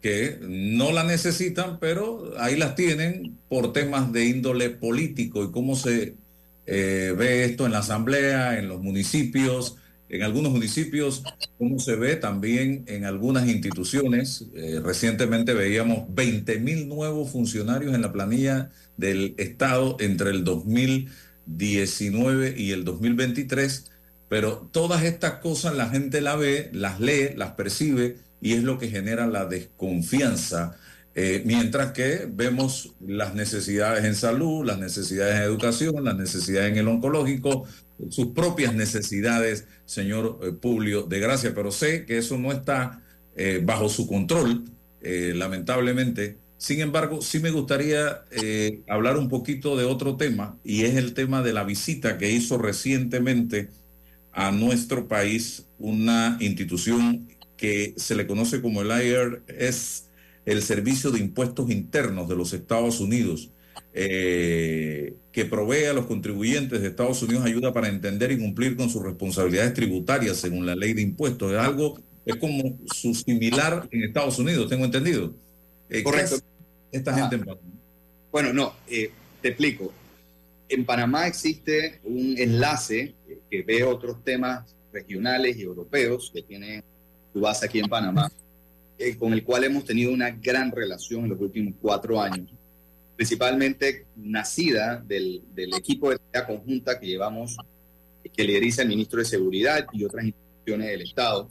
que no la necesitan, pero ahí las tienen por temas de índole político y cómo se eh, ve esto en la asamblea, en los municipios, en algunos municipios, cómo se ve también en algunas instituciones. Eh, recientemente veíamos 20 mil nuevos funcionarios en la planilla del Estado entre el 2019 y el 2023, pero todas estas cosas la gente la ve, las lee, las percibe y es lo que genera la desconfianza. Eh, mientras que vemos las necesidades en salud, las necesidades en educación, las necesidades en el oncológico, sus propias necesidades, señor eh, Publio de Gracia, pero sé que eso no está eh, bajo su control, lamentablemente. Sin embargo, sí me gustaría hablar un poquito de otro tema, y es el tema de la visita que hizo recientemente a nuestro país una institución que se le conoce como el IRS, el Servicio de Impuestos Internos de los Estados Unidos, eh, que provee a los contribuyentes de Estados Unidos ayuda para entender y cumplir con sus responsabilidades tributarias según la ley de impuestos. Es algo, es como su similar en Estados Unidos, tengo entendido. Eh, ¿qué Correcto. hace Esta gente en Panamá? Bueno, no, eh, te explico. En Panamá existe un enlace que ve otros temas regionales y europeos que tiene su base aquí en Panamá, eh, con el cual hemos tenido una gran relación en los últimos cuatro años, principalmente nacida del, del equipo de tarea conjunta que llevamos, eh, que lideriza el ministro de Seguridad y otras instituciones del Estado,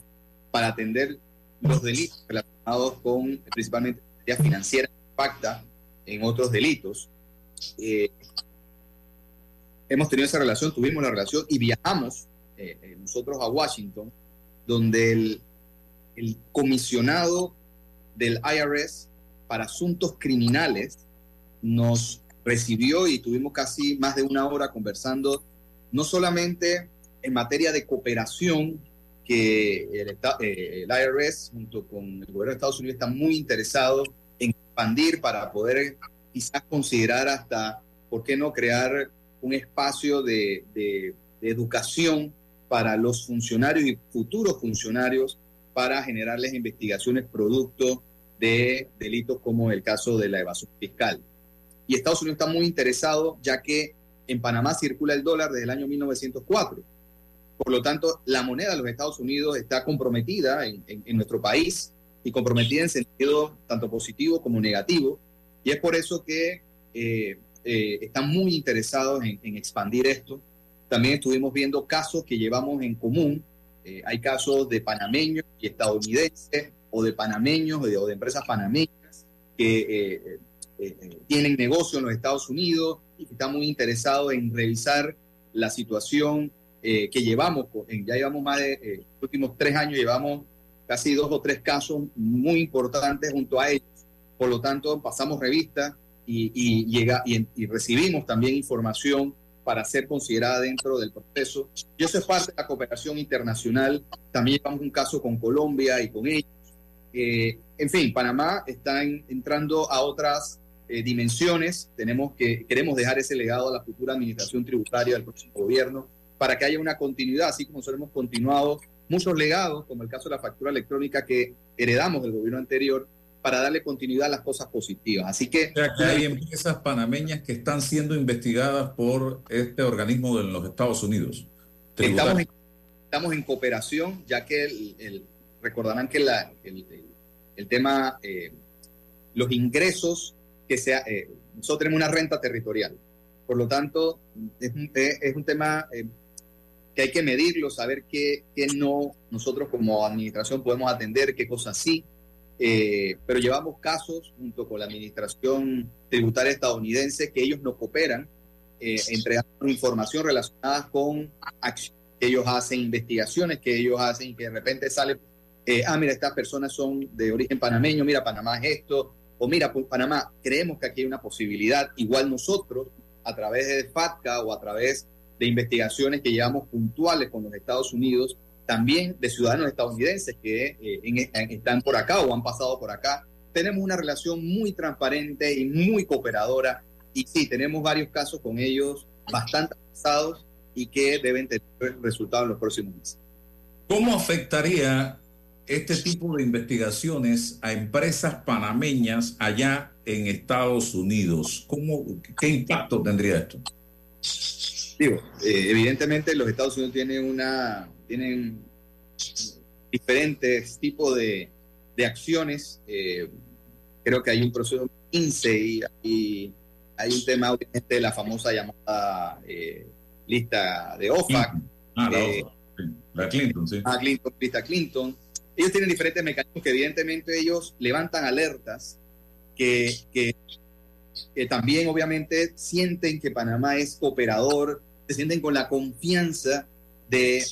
para atender los delitos relacionados con principalmente la financiera impacta en otros delitos. Eh, hemos tenido esa relación, tuvimos la relación y viajamos eh, eh, nosotros a Washington, donde el, el comisionado del IRS para asuntos criminales nos recibió y tuvimos casi más de una hora conversando, no solamente en materia de cooperación que el, eh, el IRS junto con el gobierno de Estados Unidos está muy interesado en expandir para poder quizás considerar hasta, ¿por qué no crear un espacio de educación para los funcionarios y futuros funcionarios para generarles investigaciones producto de delitos como el caso de la evasión fiscal? Y Estados Unidos está muy interesado ya que en Panamá circula el dólar desde el año 1904. Por lo tanto, la moneda de los Estados Unidos está comprometida en, en- en nuestro país y comprometida en sentido tanto positivo como negativo. Y es por eso que eh, eh, están muy interesados en, en expandir esto. También estuvimos viendo casos que llevamos en común. Eh, hay casos de panameños y estadounidenses o de panameños o de, o de empresas panameñas que eh, eh, eh, tienen negocio en los Estados Unidos y que están muy interesados en revisar la situación que llevamos, ya llevamos más de los últimos tres años, llevamos casi dos o tres casos muy importantes junto a ellos. Por lo tanto, pasamos revista y, y llega, y, y recibimos también información para ser considerada dentro del proceso. Y eso es parte de la cooperación internacional. También llevamos un caso con Colombia y con ellos. Eh, en fin, Panamá está en- entrando a otras eh, dimensiones. Tenemos que, queremos dejar ese legado a la futura administración tributaria del próximo gobierno para que haya una continuidad, así como nosotros hemos continuado muchos legados, como el caso de la factura electrónica que heredamos del gobierno anterior, para darle continuidad a las cosas positivas. Así que, O sea, que hay empresas panameñas que están siendo investigadas por este organismo de los Estados Unidos. estamos en, estamos en cooperación, ya que el, el- recordarán que la- el, el- tema, eh, los ingresos que sea, eh, nosotros tenemos una renta territorial. Por lo tanto, es un, es- es un tema eh, que hay que medirlo, saber qué, qué no nosotros como administración podemos atender, qué cosas sí. Eh, pero llevamos casos junto con la administración tributaria estadounidense que ellos no cooperan, eh, entregando información relacionada con acciones que ellos hacen, investigaciones que ellos hacen y que de repente sale, eh, ah, mira, estas personas son de origen panameño, mira, Panamá es esto, o mira, Panamá, creemos que aquí hay una posibilidad, igual nosotros, a través de FATCA o a través de investigaciones que llevamos puntuales con los Estados Unidos, también de ciudadanos estadounidenses que eh, en- en- están por acá o han pasado por acá. Tenemos una relación muy transparente y muy cooperadora y sí, tenemos varios casos con ellos bastante avanzados y que deben tener resultados en los próximos meses. ¿Cómo afectaría este tipo de investigaciones a empresas panameñas allá en Estados Unidos? ¿Cómo, ¿Qué impacto tendría esto? Digo, eh, evidentemente los Estados Unidos tienen una tienen diferentes tipos de, de acciones. eh, creo que hay un proceso 15 y, y hay un tema obviamente de la famosa llamada eh, lista de OFAC. Ah, la eh, OFAC, sí. La Clinton, sí. a Clinton, lista Clinton. Ellos tienen diferentes mecanismos que evidentemente ellos levantan alertas que, que, que también obviamente sienten que Panamá es cooperador, se sienten con la confianza de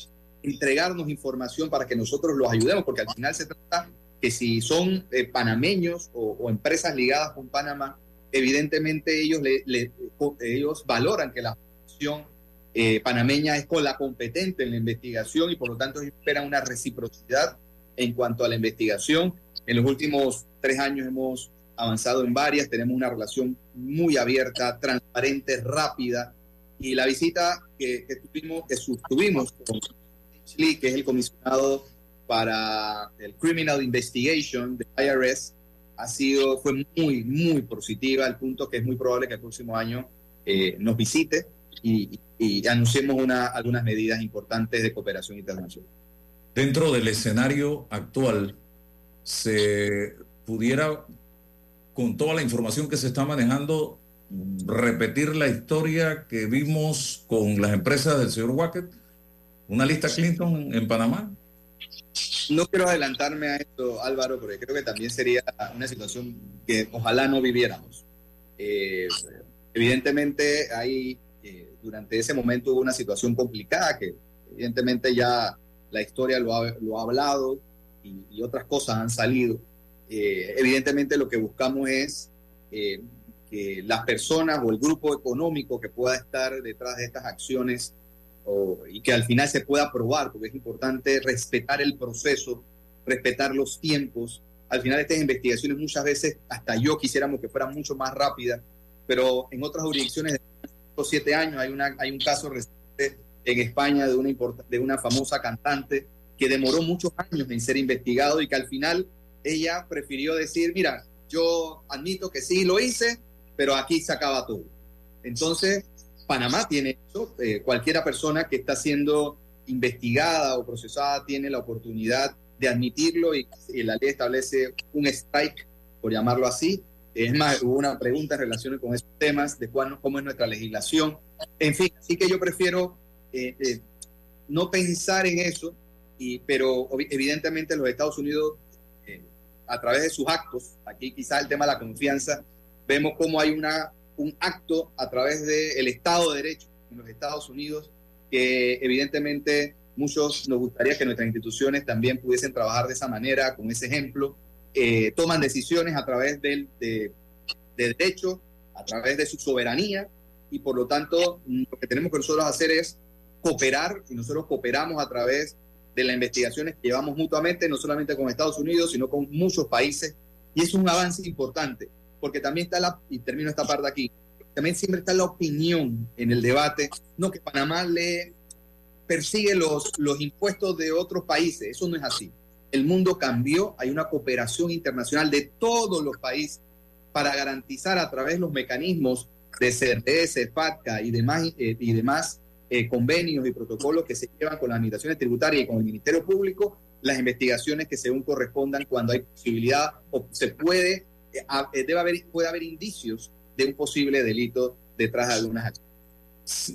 entregarnos información para que nosotros los ayudemos, porque al final se trata que si son eh, panameños o, o empresas ligadas con Panamá, evidentemente ellos, le, le- ellos valoran que la función eh, panameña es con la competente en la investigación y por lo tanto esperan una reciprocidad en cuanto a la investigación. En los últimos tres años hemos avanzado en varias, tenemos una relación muy abierta, transparente, rápida. Y la visita que, que tuvimos, que sostuvimos con Lee, que es el comisionado para el Criminal Investigation de IRS, ha sido, fue muy, muy positiva, al punto que es muy probable que el próximo año eh, nos visite y, y anunciemos una, algunas medidas importantes de cooperación internacional. Dentro del escenario actual, se pudiera, con toda la información que se está manejando, repetir la historia que vimos con las empresas del señor Wackett, una lista Clinton en Panamá. No quiero adelantarme a esto, Álvaro, porque creo que también sería una situación que ojalá no viviéramos. Eh, evidentemente, hay, eh, durante ese momento hubo una situación complicada que evidentemente ya la historia lo ha, lo ha hablado y, otras cosas han salido. Eh, evidentemente lo que buscamos es eh, que las personas o el grupo económico que pueda estar detrás de estas acciones o- y que al final se pueda aprobar, porque es importante respetar el proceso, respetar los tiempos. Al final estas investigaciones muchas veces, hasta yo quisiéramos que fueran mucho más rápidas, pero en otras jurisdicciones de siete años hay, una, hay un caso reciente en España de una, de una famosa cantante que demoró muchos años en ser investigado y que al final ella prefirió decir, mira, yo admito que sí lo hice, pero aquí se acaba todo. Entonces, Panamá tiene eso. eh, cualquiera persona que está siendo investigada o procesada tiene la oportunidad de admitirlo y, y la ley establece un strike, por llamarlo así. Es más, hubo una pregunta en relación con esos temas de cómo es nuestra legislación. En fin, así que yo prefiero eh, eh, no pensar en eso, y, pero evidentemente los Estados Unidos, eh, a través de sus actos, aquí quizás el tema de la confianza, vemos cómo hay una, un acto a través del Estado de Derecho en los Estados Unidos que evidentemente muchos nos gustaría que nuestras instituciones también pudiesen trabajar de esa manera, con ese ejemplo, eh, toman decisiones a través del de, de derecho, a través de su soberanía, y por lo tanto lo que tenemos que nosotros hacer es cooperar, y nosotros cooperamos a través de las investigaciones que llevamos mutuamente, no solamente con Estados Unidos, sino con muchos países, y es un avance importante, porque también está la, y termino esta parte aquí, también siempre está la opinión en el debate, no que Panamá le persigue los, los impuestos de otros países, eso no es así. El mundo cambió, hay una cooperación internacional de todos los países para garantizar a través de los mecanismos de CRS, FATCA y demás, eh, y demás eh, convenios y protocolos que se llevan con las administraciones tributarias y con el Ministerio Público, las investigaciones que según correspondan cuando hay posibilidad o se puede, debe haber, puede haber indicios de un posible delito detrás de algunas acciones.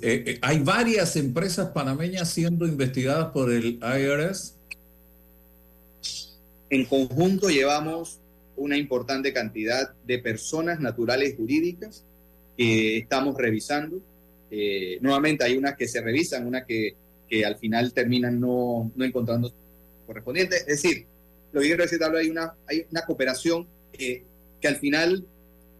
Eh, eh, hay varias empresas panameñas siendo investigadas por el IRS. En conjunto llevamos una importante cantidad de personas naturales jurídicas que estamos revisando. Eh, nuevamente hay unas que se revisan, unas que, que al final terminan no, no encontrando correspondiente. Es decir, lo que quiero decir, hay una, hay una cooperación eh, al final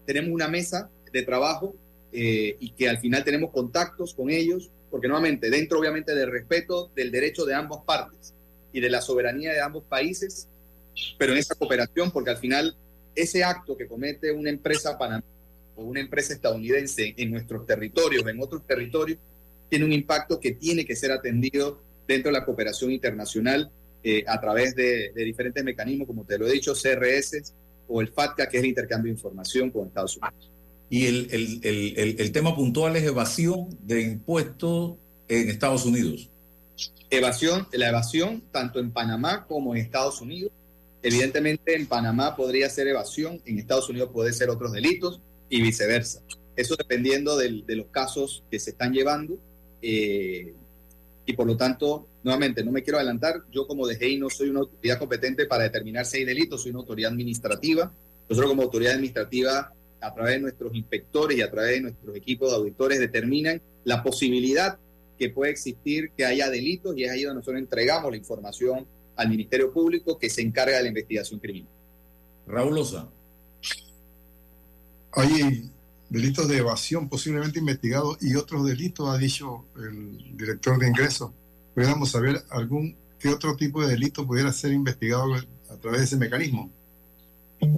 tenemos una mesa de trabajo eh, y que al final tenemos contactos con ellos, porque nuevamente, dentro obviamente del respeto del derecho de ambas partes y de la soberanía de ambos países, pero en esa cooperación, porque al final ese acto que comete una empresa panameña o una empresa estadounidense en nuestros territorios, en otros territorios, tiene un impacto que tiene que ser atendido dentro de la cooperación internacional eh, a través de, de diferentes mecanismos, como te lo he dicho, CRS o el FATCA, que es el intercambio de información con Estados Unidos. Y el, el- el- el- tema puntual es evasión de impuestos en Estados Unidos. Evasión, la evasión tanto en Panamá como en Estados Unidos. Evidentemente en Panamá podría ser evasión, en Estados Unidos puede ser otros delitos y viceversa. Eso dependiendo del- de los casos que se están llevando. eh, y por lo tanto, nuevamente, no me quiero adelantar, yo como DGI no soy una autoridad competente para determinar si hay delitos, soy una autoridad administrativa. Nosotros como autoridad administrativa, a través de nuestros inspectores y a través de nuestros equipos de auditores, determinan la posibilidad que puede existir que haya delitos y es ahí donde nosotros entregamos la información al Ministerio Público que se encarga de la investigación criminal. Raúl Osa. Hay delitos de evasión posiblemente investigados y otros delitos, ha dicho el director de ingresos. Pudiéramos saber algún qué otro tipo de delito pudiera ser investigado a través de ese mecanismo.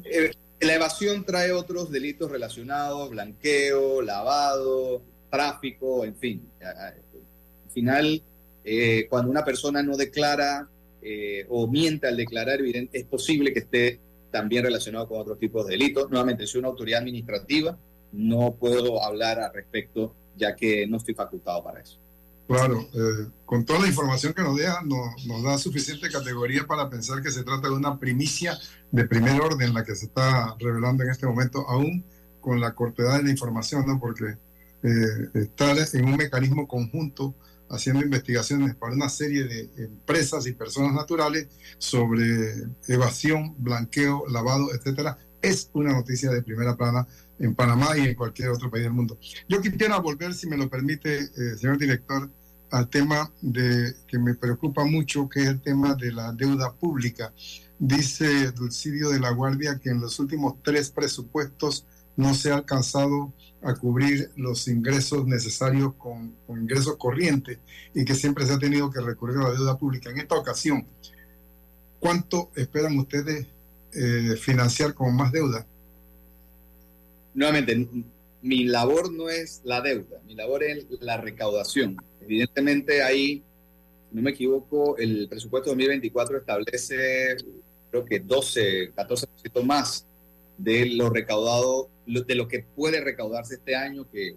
Eh, la evasión trae otros delitos relacionados, blanqueo, lavado, tráfico, en fin. Al final, eh, cuando una persona no declara eh, o miente al declarar, evidente, es posible que esté también relacionado con otros tipos de delitos. Nuevamente, soy una autoridad administrativa, no puedo hablar al respecto ya que no estoy facultado para eso. Claro, eh, con toda la información que nos deja, nos, nos da suficiente categoría para pensar que se trata de una primicia de primer orden la que se está revelando en este momento, aún con la cortedad de la información, ¿no? Porque eh, estar en un mecanismo conjunto haciendo investigaciones para una serie de empresas y personas naturales sobre evasión, blanqueo, lavado, etcétera, es una noticia de primera plana en Panamá y en cualquier otro país del mundo. Yo quisiera volver, si me lo permite, eh, señor director, al tema de que me preocupa mucho, que es el tema de la deuda pública. Dice Dulcidio de la Guardia que en los últimos tres presupuestos no se ha alcanzado a cubrir los ingresos necesarios con, con ingresos corrientes y que siempre se ha tenido que recurrir a la deuda pública. En esta ocasión, ¿cuánto esperan ustedes eh, financiar con más deuda? Nuevamente, mi labor no es la deuda, mi labor es la recaudación. Evidentemente ahí, si no me equivoco, el presupuesto 2024 establece creo que 12, 14% más de lo recaudado, de lo que puede recaudarse este año, que,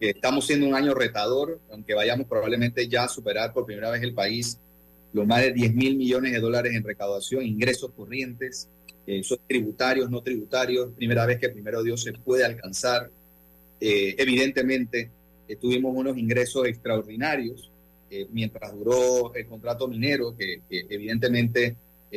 estamos siendo un año retador, aunque vayamos probablemente ya a superar por primera vez el país los más de 10 mil millones de dólares en recaudación, ingresos corrientes, eh, son tributarios, no tributarios, primera vez que primero Dios se puede alcanzar. Eh, evidentemente, eh, tuvimos unos ingresos extraordinarios eh, mientras duró el contrato minero, que, que evidentemente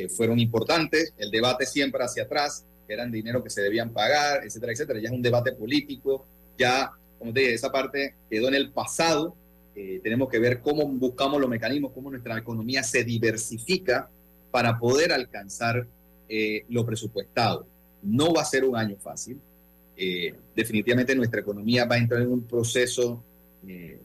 fueron importantes. El debate siempre hacia atrás, eran dinero que se debían pagar, etcétera, etcétera. Ya es un debate político, ya, como te dije, esa parte quedó en el pasado. Tenemos que ver cómo buscamos los mecanismos, cómo nuestra economía se diversifica para poder alcanzar eh, lo presupuestado. No va a ser un año fácil. Eh, definitivamente nuestra economía va a entrar en un proceso eh,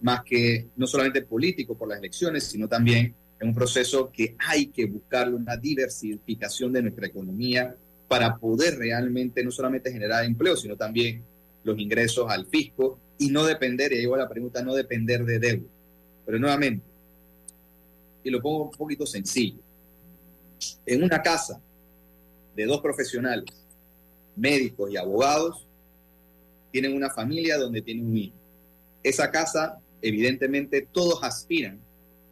más que no solamente político por las elecciones, sino también en un proceso que hay que buscarle una diversificación de nuestra economía para poder realmente no solamente generar empleo, sino también los ingresos al fisco y no depender, y ahí va la pregunta, no depender de deuda. Pero nuevamente, y lo pongo un poquito sencillo, en una casa de dos profesionales, médicos y abogados, tienen una familia donde tienen un hijo. Esa casa, evidentemente, todos aspiran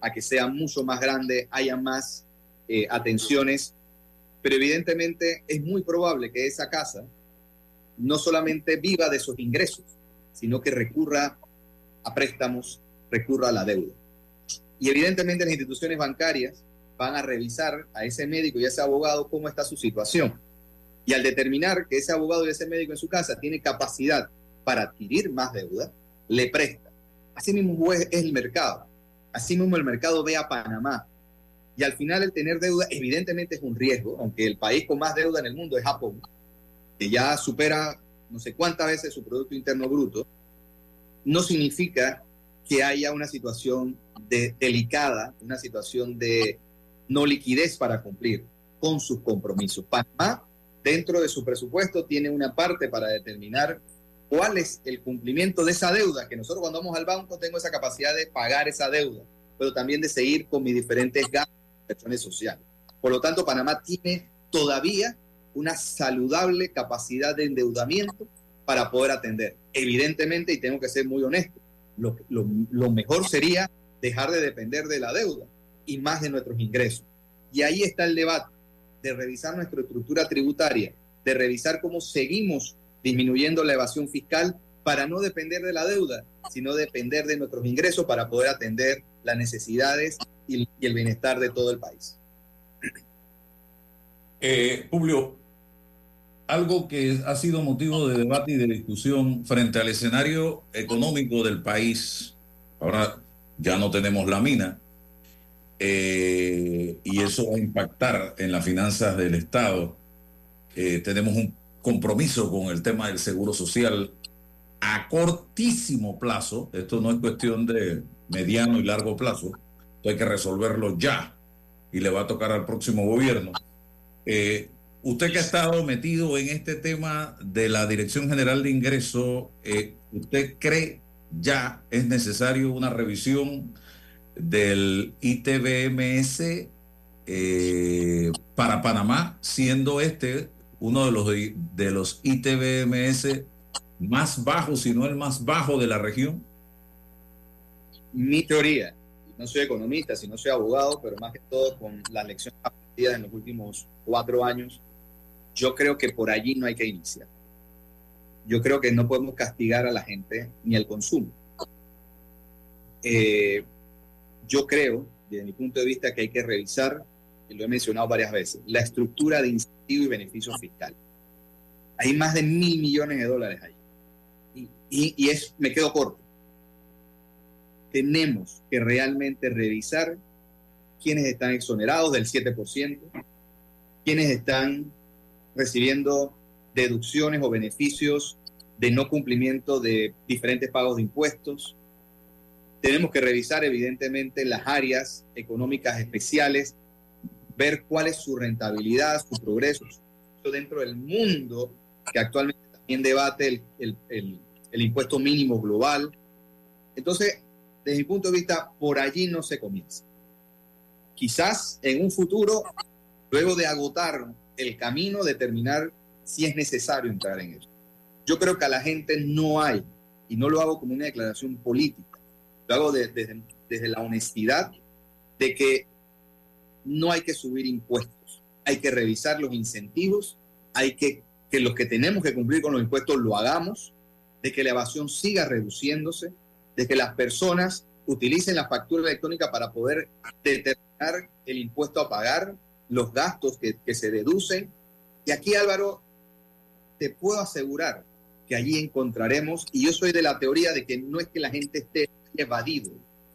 a que sea mucho más grande, haya más eh, atenciones, pero evidentemente es muy probable que esa casa no solamente viva de esos ingresos, sino que recurra a préstamos, recurra a la deuda. Y evidentemente las instituciones bancarias van a revisar a ese médico y a ese abogado cómo está su situación. Y al determinar que ese abogado y ese médico en su casa tiene capacidad para adquirir más deuda, le presta. Así mismo es el mercado. Así mismo el mercado ve a Panamá. Y al final el tener deuda evidentemente es un riesgo, aunque el país con más deuda en el mundo es Japón, que ya supera no sé cuántas veces su Producto Interno Bruto, no significa que haya una situación de, delicada, una situación de no liquidez para cumplir con sus compromisos. Panamá, dentro de su presupuesto, tiene una parte para determinar cuál es el cumplimiento de esa deuda, que nosotros cuando vamos al banco tengo esa capacidad de pagar esa deuda, pero también de seguir con mis diferentes gastos sociales. Por lo tanto, Panamá tiene todavía una saludable capacidad de endeudamiento para poder atender. Evidentemente, y tengo que ser muy honesto, lo, mejor sería dejar de depender de la deuda y más de nuestros ingresos. Y ahí está el debate de revisar nuestra estructura tributaria, de revisar cómo seguimos disminuyendo la evasión fiscal para no depender de la deuda, sino depender de nuestros ingresos para poder atender las necesidades y, el bienestar de todo el país. Eh, Publio, algo que ha sido motivo de debate y de discusión frente al escenario económico del país. Ahora ya no tenemos la mina eh, y eso va a impactar en las finanzas del Estado. Eh, tenemos un compromiso con el tema del seguro social a cortísimo plazo. Esto no es cuestión de mediano y largo plazo. Esto hay que resolverlo ya y le va a tocar al próximo gobierno. Eh, usted que ha estado metido en este tema de la Dirección General de Ingreso, eh, ¿usted cree ya es necesario una revisión del ITBMS eh, para Panamá, siendo este uno de los, de los ITBMS más bajos, si no el más bajo de la región? Mi teoría, no soy economista, sino soy abogado, pero más que todo con las lecciones aprendidas en los últimos cuatro años, yo creo que por allí no hay que iniciar. Yo creo que no podemos castigar a la gente ni el consumo. Eh, yo creo, desde mi punto de vista, que hay que revisar, y lo he mencionado varias veces, la estructura de incentivo y beneficio fiscal. Hay más de mil millones de dólares ahí. Y, es, me quedo corto. Tenemos que realmente revisar quiénes están exonerados del 7%, quiénes están recibiendo deducciones o beneficios de no cumplimiento de diferentes pagos de impuestos. Tenemos que revisar evidentemente las áreas económicas especiales, ver cuál es su rentabilidad, su progreso dentro del mundo que actualmente también debate el, el, el, el impuesto mínimo global. Entonces, desde mi punto de vista, por allí no se comienza. Quizás en un futuro, luego de agotar el camino, determinar si es necesario entrar en eso. Yo creo que a la gente no hay, y no lo hago como una declaración política, hago de- desde, desde la honestidad de que no hay que subir impuestos, hay que revisar los incentivos, hay que que los que tenemos que cumplir con los impuestos lo hagamos, de que la evasión siga reduciéndose, de que las personas utilicen la factura electrónica para poder determinar el impuesto a pagar, los gastos que, que se deducen. Y aquí, Álvaro, te puedo asegurar que allí encontraremos, y yo soy de la teoría de que no es que la gente esté evadido,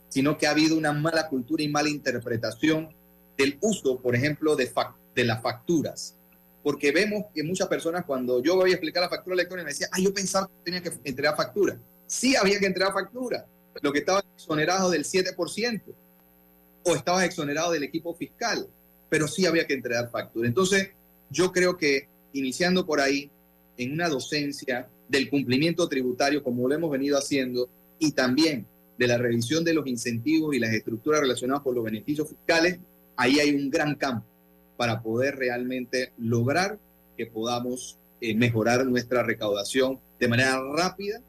sino que ha habido una mala cultura y mala interpretación del uso, por ejemplo, de, de las facturas. Porque vemos que muchas personas, cuando yo voy a explicar la factura electrónica, me decían, ah, yo pensaba que tenía que entregar factura. Sí había que entregar factura, lo que estaba exonerado del 7%, o estabas exonerado del equipo fiscal, pero sí había que entregar factura. Entonces, yo creo que iniciando por ahí, en una docencia del cumplimiento tributario, como lo hemos venido haciendo, y también de la revisión de los incentivos y las estructuras relacionadas con los beneficios fiscales, ahí hay un gran campo para poder realmente lograr que podamos eh, mejorar nuestra recaudación de manera rápida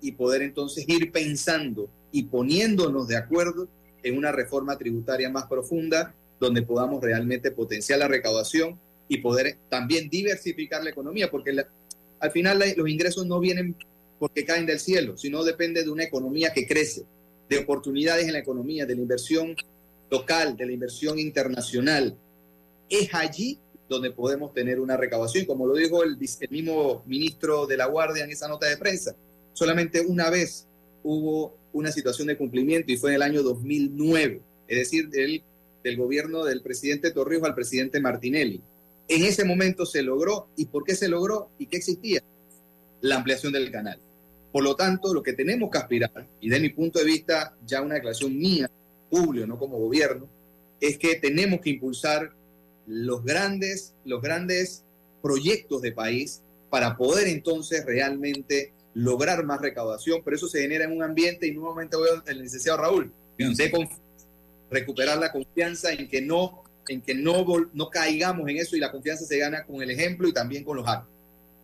y poder entonces ir pensando y poniéndonos de acuerdo en una reforma tributaria más profunda donde podamos realmente potenciar la recaudación y poder también diversificar la economía, porque al final los ingresos no vienen porque caen del cielo, sino depende de una economía que crece, de oportunidades en la economía, de la inversión local, de la inversión internacional. Es allí donde podemos tener una recaudación, como lo dijo el mismo ministro de la Guardia en esa nota de prensa. Solamente una vez hubo una situación de cumplimiento y fue en el año 2009, es decir, del, del gobierno del presidente Torrijos al presidente Martinelli. En ese momento se logró. ¿Y por qué se logró? ¿Y qué existía? La ampliación del canal. Por lo tanto, lo que tenemos que aspirar, y de mi punto de vista, ya una declaración mía, Publio, no como gobierno, es que tenemos que impulsar los grandes, los grandes proyectos de país para poder entonces realmente lograr más recaudación, pero eso se genera en un ambiente, y nuevamente voy al licenciado Raúl, de recuperar la confianza en que no en que no, no caigamos en eso y la confianza se gana con el ejemplo y también con los actos.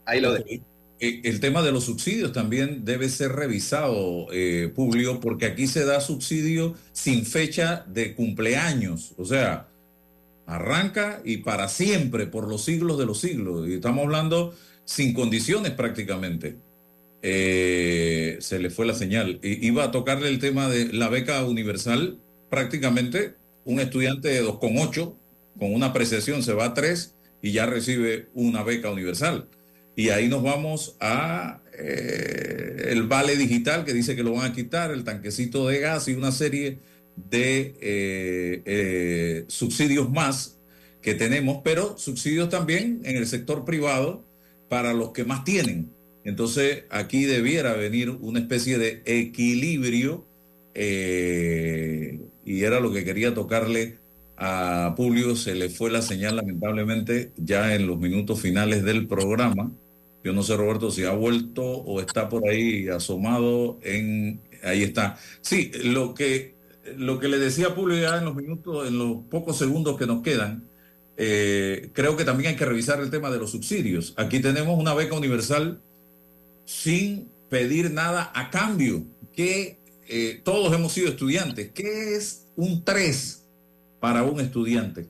Ahí lo dejo. Eh, El tema de los subsidios también debe ser revisado, eh, Publio, porque aquí se da subsidio sin fecha de cumpleaños. O sea, arranca y para siempre, por los siglos de los siglos. Y estamos hablando sin condiciones prácticamente. Eh, se le fue la señal. Iba a tocarle el tema de la beca universal. Prácticamente un estudiante de 2,8 con una apreciación se va a 3 y ya recibe una beca universal. Y ahí nos vamos a eh, el vale digital que dice que lo van a quitar, el tanquecito de gas y una serie de eh, eh, subsidios más que tenemos, pero subsidios también en el sector privado para los que más tienen. Entonces aquí debiera venir una especie de equilibrio y era lo que quería tocarle a Publio, se le fue la señal lamentablemente ya en los minutos finales del programa. Yo no sé, Roberto, si ha vuelto o está por ahí asomado en... Ahí está. Sí, lo que, lo que le decía ya en los minutos, en los pocos segundos que nos quedan, eh, creo que también hay que revisar el tema de los subsidios. Aquí tenemos una beca universal sin pedir nada a cambio, que eh, todos hemos sido estudiantes. ¿Qué es un 3 para un estudiante?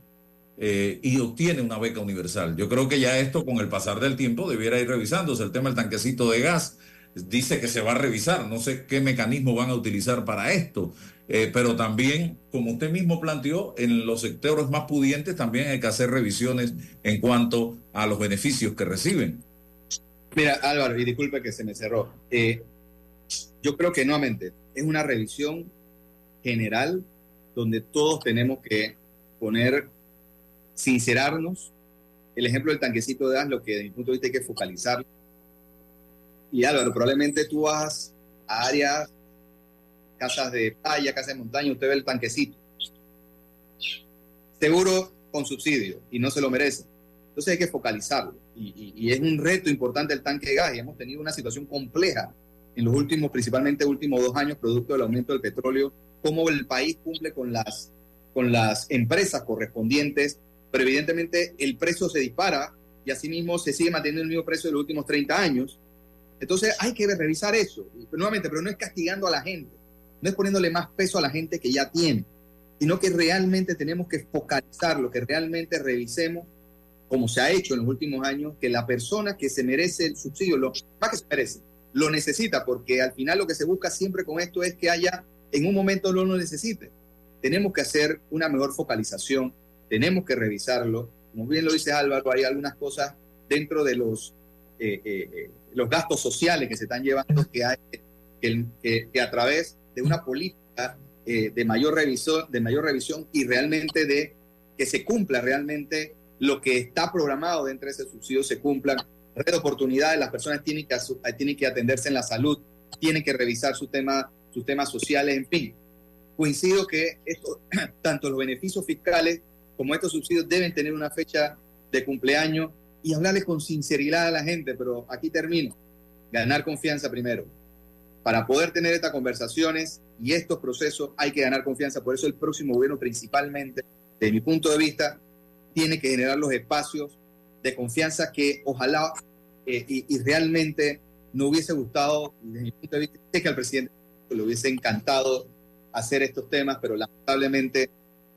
Eh, y obtiene una beca universal. Yo creo que ya esto con el pasar del tiempo debiera ir revisándose. El tema del tanquecito de gas dice que se va a revisar. No sé qué mecanismo van a utilizar para esto. Eh, pero también, como usted mismo planteó, en los sectores más pudientes también hay que hacer revisiones en cuanto a los beneficios que reciben. Mira, Álvaro, y disculpe que se me cerró. Eh, yo creo que nuevamente es una revisión general donde todos tenemos que poner, sincerarnos el ejemplo del tanquecito de gas, lo que desde mi punto de vista hay que focalizar. Y Álvaro, probablemente tú vas a áreas, casas de playa, casas de montaña, usted ve el tanquecito. Seguro con subsidio y no se lo merece. Entonces hay que focalizarlo. Y, y, es un reto importante el tanque de gas. Y hemos tenido una situación compleja en los últimos, principalmente últimos dos años, producto del aumento del petróleo, cómo el país cumple con las, con las empresas correspondientes, pero evidentemente el precio se dispara y asimismo se sigue manteniendo el mismo precio de los últimos 30 años. Entonces hay que revisar eso. nuevamente, pero no es castigando a la gente, no es poniéndole más peso a la gente que ya tiene, sino que realmente tenemos que focalizar lo que realmente revisemos, como se ha hecho en los últimos años, que la persona que se merece el subsidio, lo más que se merece, lo necesita, porque al final lo que se busca siempre con esto es que haya, en un momento no lo necesite. Tenemos que hacer una mejor focalización, tenemos que revisarlo. Como bien lo dice Álvaro, hay algunas cosas dentro de los, eh, eh, eh, los gastos sociales que se están llevando que a través de una política de, mayor revisión, de mayor revisión y realmente de que se cumpla realmente lo que está programado dentro de ese subsidio, se cumplan red de oportunidades, las personas tienen que, tienen que atenderse en la salud, tienen que revisar su tema, sus temas sociales, en fin. Coincido que esto, tanto los beneficios fiscales como estos subsidios deben tener una fecha de cumpleaños y hablarles con sinceridad a la gente, pero aquí termino. Ganar confianza primero. Para poder tener estas conversaciones y estos procesos hay que ganar confianza. Por eso el próximo gobierno principalmente, desde mi punto de vista, tiene que generar los espacios de confianza que ojalá eh, y, realmente no hubiese gustado, desde mi punto de vista, sé que al presidente le hubiese encantado hacer estos temas, pero lamentablemente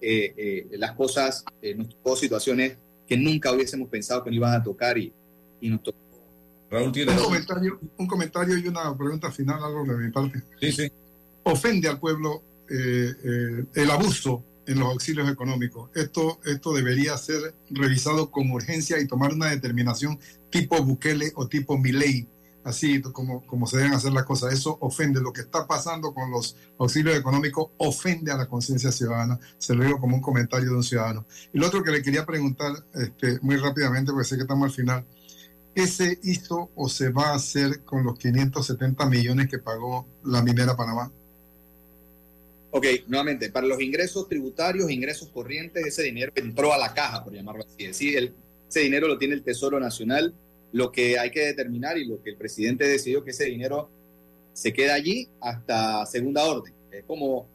eh, eh, las cosas nos tocó situaciones que nunca hubiésemos pensado que nos iban a tocar y, y nos tocó. Raúl tiene un comentario, un comentario y una pregunta final, algo de mi parte. Sí, sí. Ofende al pueblo el abuso en los auxilios económicos. Esto, esto debería ser revisado con urgencia y tomar una determinación tipo Bukele o tipo Milei, así como, como se deben hacer las cosas. Eso ofende. Lo que está pasando con los auxilios económicos ofende a la conciencia ciudadana. Se lo digo como un comentario de un ciudadano. Y lo otro que le quería preguntar este, muy rápidamente, porque sé que estamos al final. ¿Qué se hizo o se va a hacer con los 570 millones que pagó la minera Panamá? Ok, nuevamente, para los ingresos tributarios, ingresos corrientes, ese dinero entró a la caja, por llamarlo así. decir, ese dinero lo tiene el Tesoro Nacional. Lo que hay que determinar y lo que el presidente decidió que ese dinero se queda allí hasta segunda orden. Es como,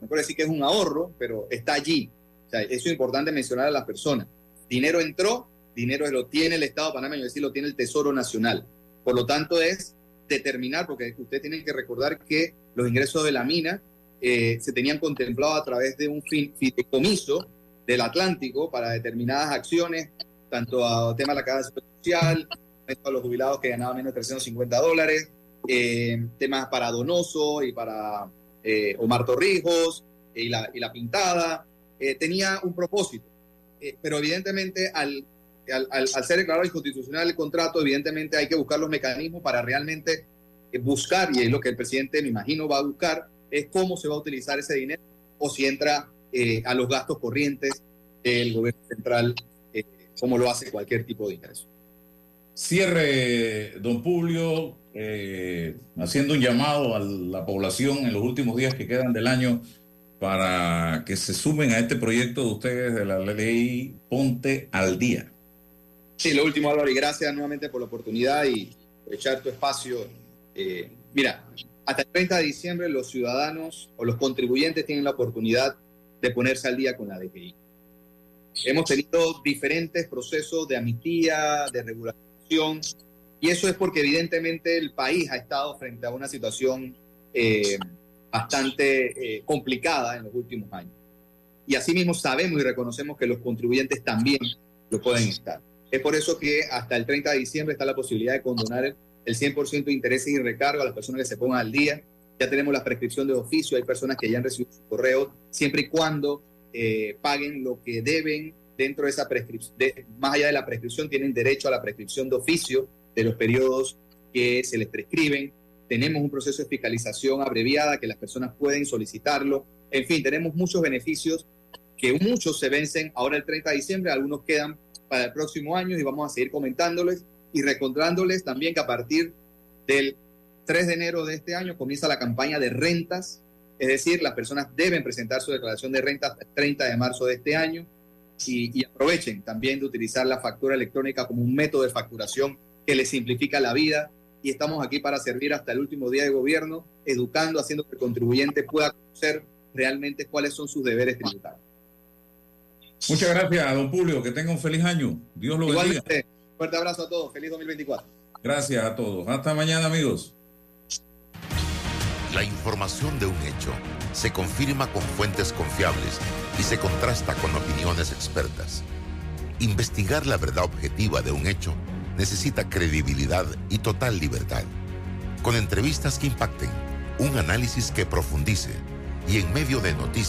no puedo decir que es un ahorro, pero está allí. O sea, eso es importante mencionar a las personas. Dinero entró, dinero lo tiene el Estado panameño, es decir, lo tiene el Tesoro Nacional. Por lo tanto, es determinar, porque usted tiene que recordar que los ingresos de la mina eh, se tenían contemplado a través de un fideicomiso del Atlántico para determinadas acciones, tanto a tema de la casa social, a los jubilados que ganaban menos de 350 dólares, eh, temas para Donoso y para eh, Omar Torrijos y la, y la pintada, tenía un propósito. pero evidentemente al, al, al, ser declarado inconstitucional el contrato, evidentemente hay que buscar los mecanismos para realmente buscar, y es lo que el presidente me imagino va a buscar, es cómo se va a utilizar ese dinero o si entra eh, a los gastos corrientes del gobierno central, eh, como lo hace cualquier tipo de ingreso. Cierre, don Publio, eh, haciendo un llamado a la población en los últimos días que quedan del año para que se sumen a este proyecto de ustedes de la ley Ponte al Día. Sí, lo último, Álvaro, y gracias nuevamente por la oportunidad y echar tu espacio. mira, hasta el 30 de diciembre los ciudadanos o los contribuyentes tienen la oportunidad de ponerse al día con la DGI. Hemos tenido diferentes procesos de amnistía, de regulación, y eso es porque evidentemente el país ha estado frente a una situación eh, bastante eh, complicada en los últimos años. Y asimismo sabemos y reconocemos que los contribuyentes también lo pueden estar. Es por eso que hasta el 30 de diciembre está la posibilidad de condonar el 100% de intereses y recargo a las personas que se pongan al día. Ya tenemos la prescripción de oficio, hay personas que ya han recibido su correo, siempre y cuando eh, paguen lo que deben dentro de esa prescripción, más allá de la prescripción, tienen derecho a la prescripción de oficio de los periodos que se les prescriben. Tenemos un proceso de fiscalización abreviada que las personas pueden solicitarlo. En fin, tenemos muchos beneficios que muchos se vencen ahora el 30 de diciembre, algunos quedan para el próximo año y vamos a seguir comentándoles y recordándoles también que a partir del 3 de enero de este año comienza la campaña de rentas, es decir, las personas deben presentar su declaración de renta hasta el 30 de marzo de este año y, y aprovechen también de utilizar la factura electrónica como un método de facturación que les simplifica la vida y estamos aquí para servir hasta el último día de gobierno, educando, haciendo que el contribuyente pueda conocer realmente cuáles son sus deberes tributarios. Muchas gracias, don Publio. Que tenga un feliz año. Dios lo bendiga. Igualmente, fuerte abrazo a todos. Feliz 2024. Gracias a todos. Hasta mañana, amigos. La información de un hecho se confirma con fuentes confiables y se contrasta con opiniones expertas. Investigar la verdad objetiva de un hecho necesita credibilidad y total libertad. Con entrevistas que impacten, un análisis que profundice y en medio de noticias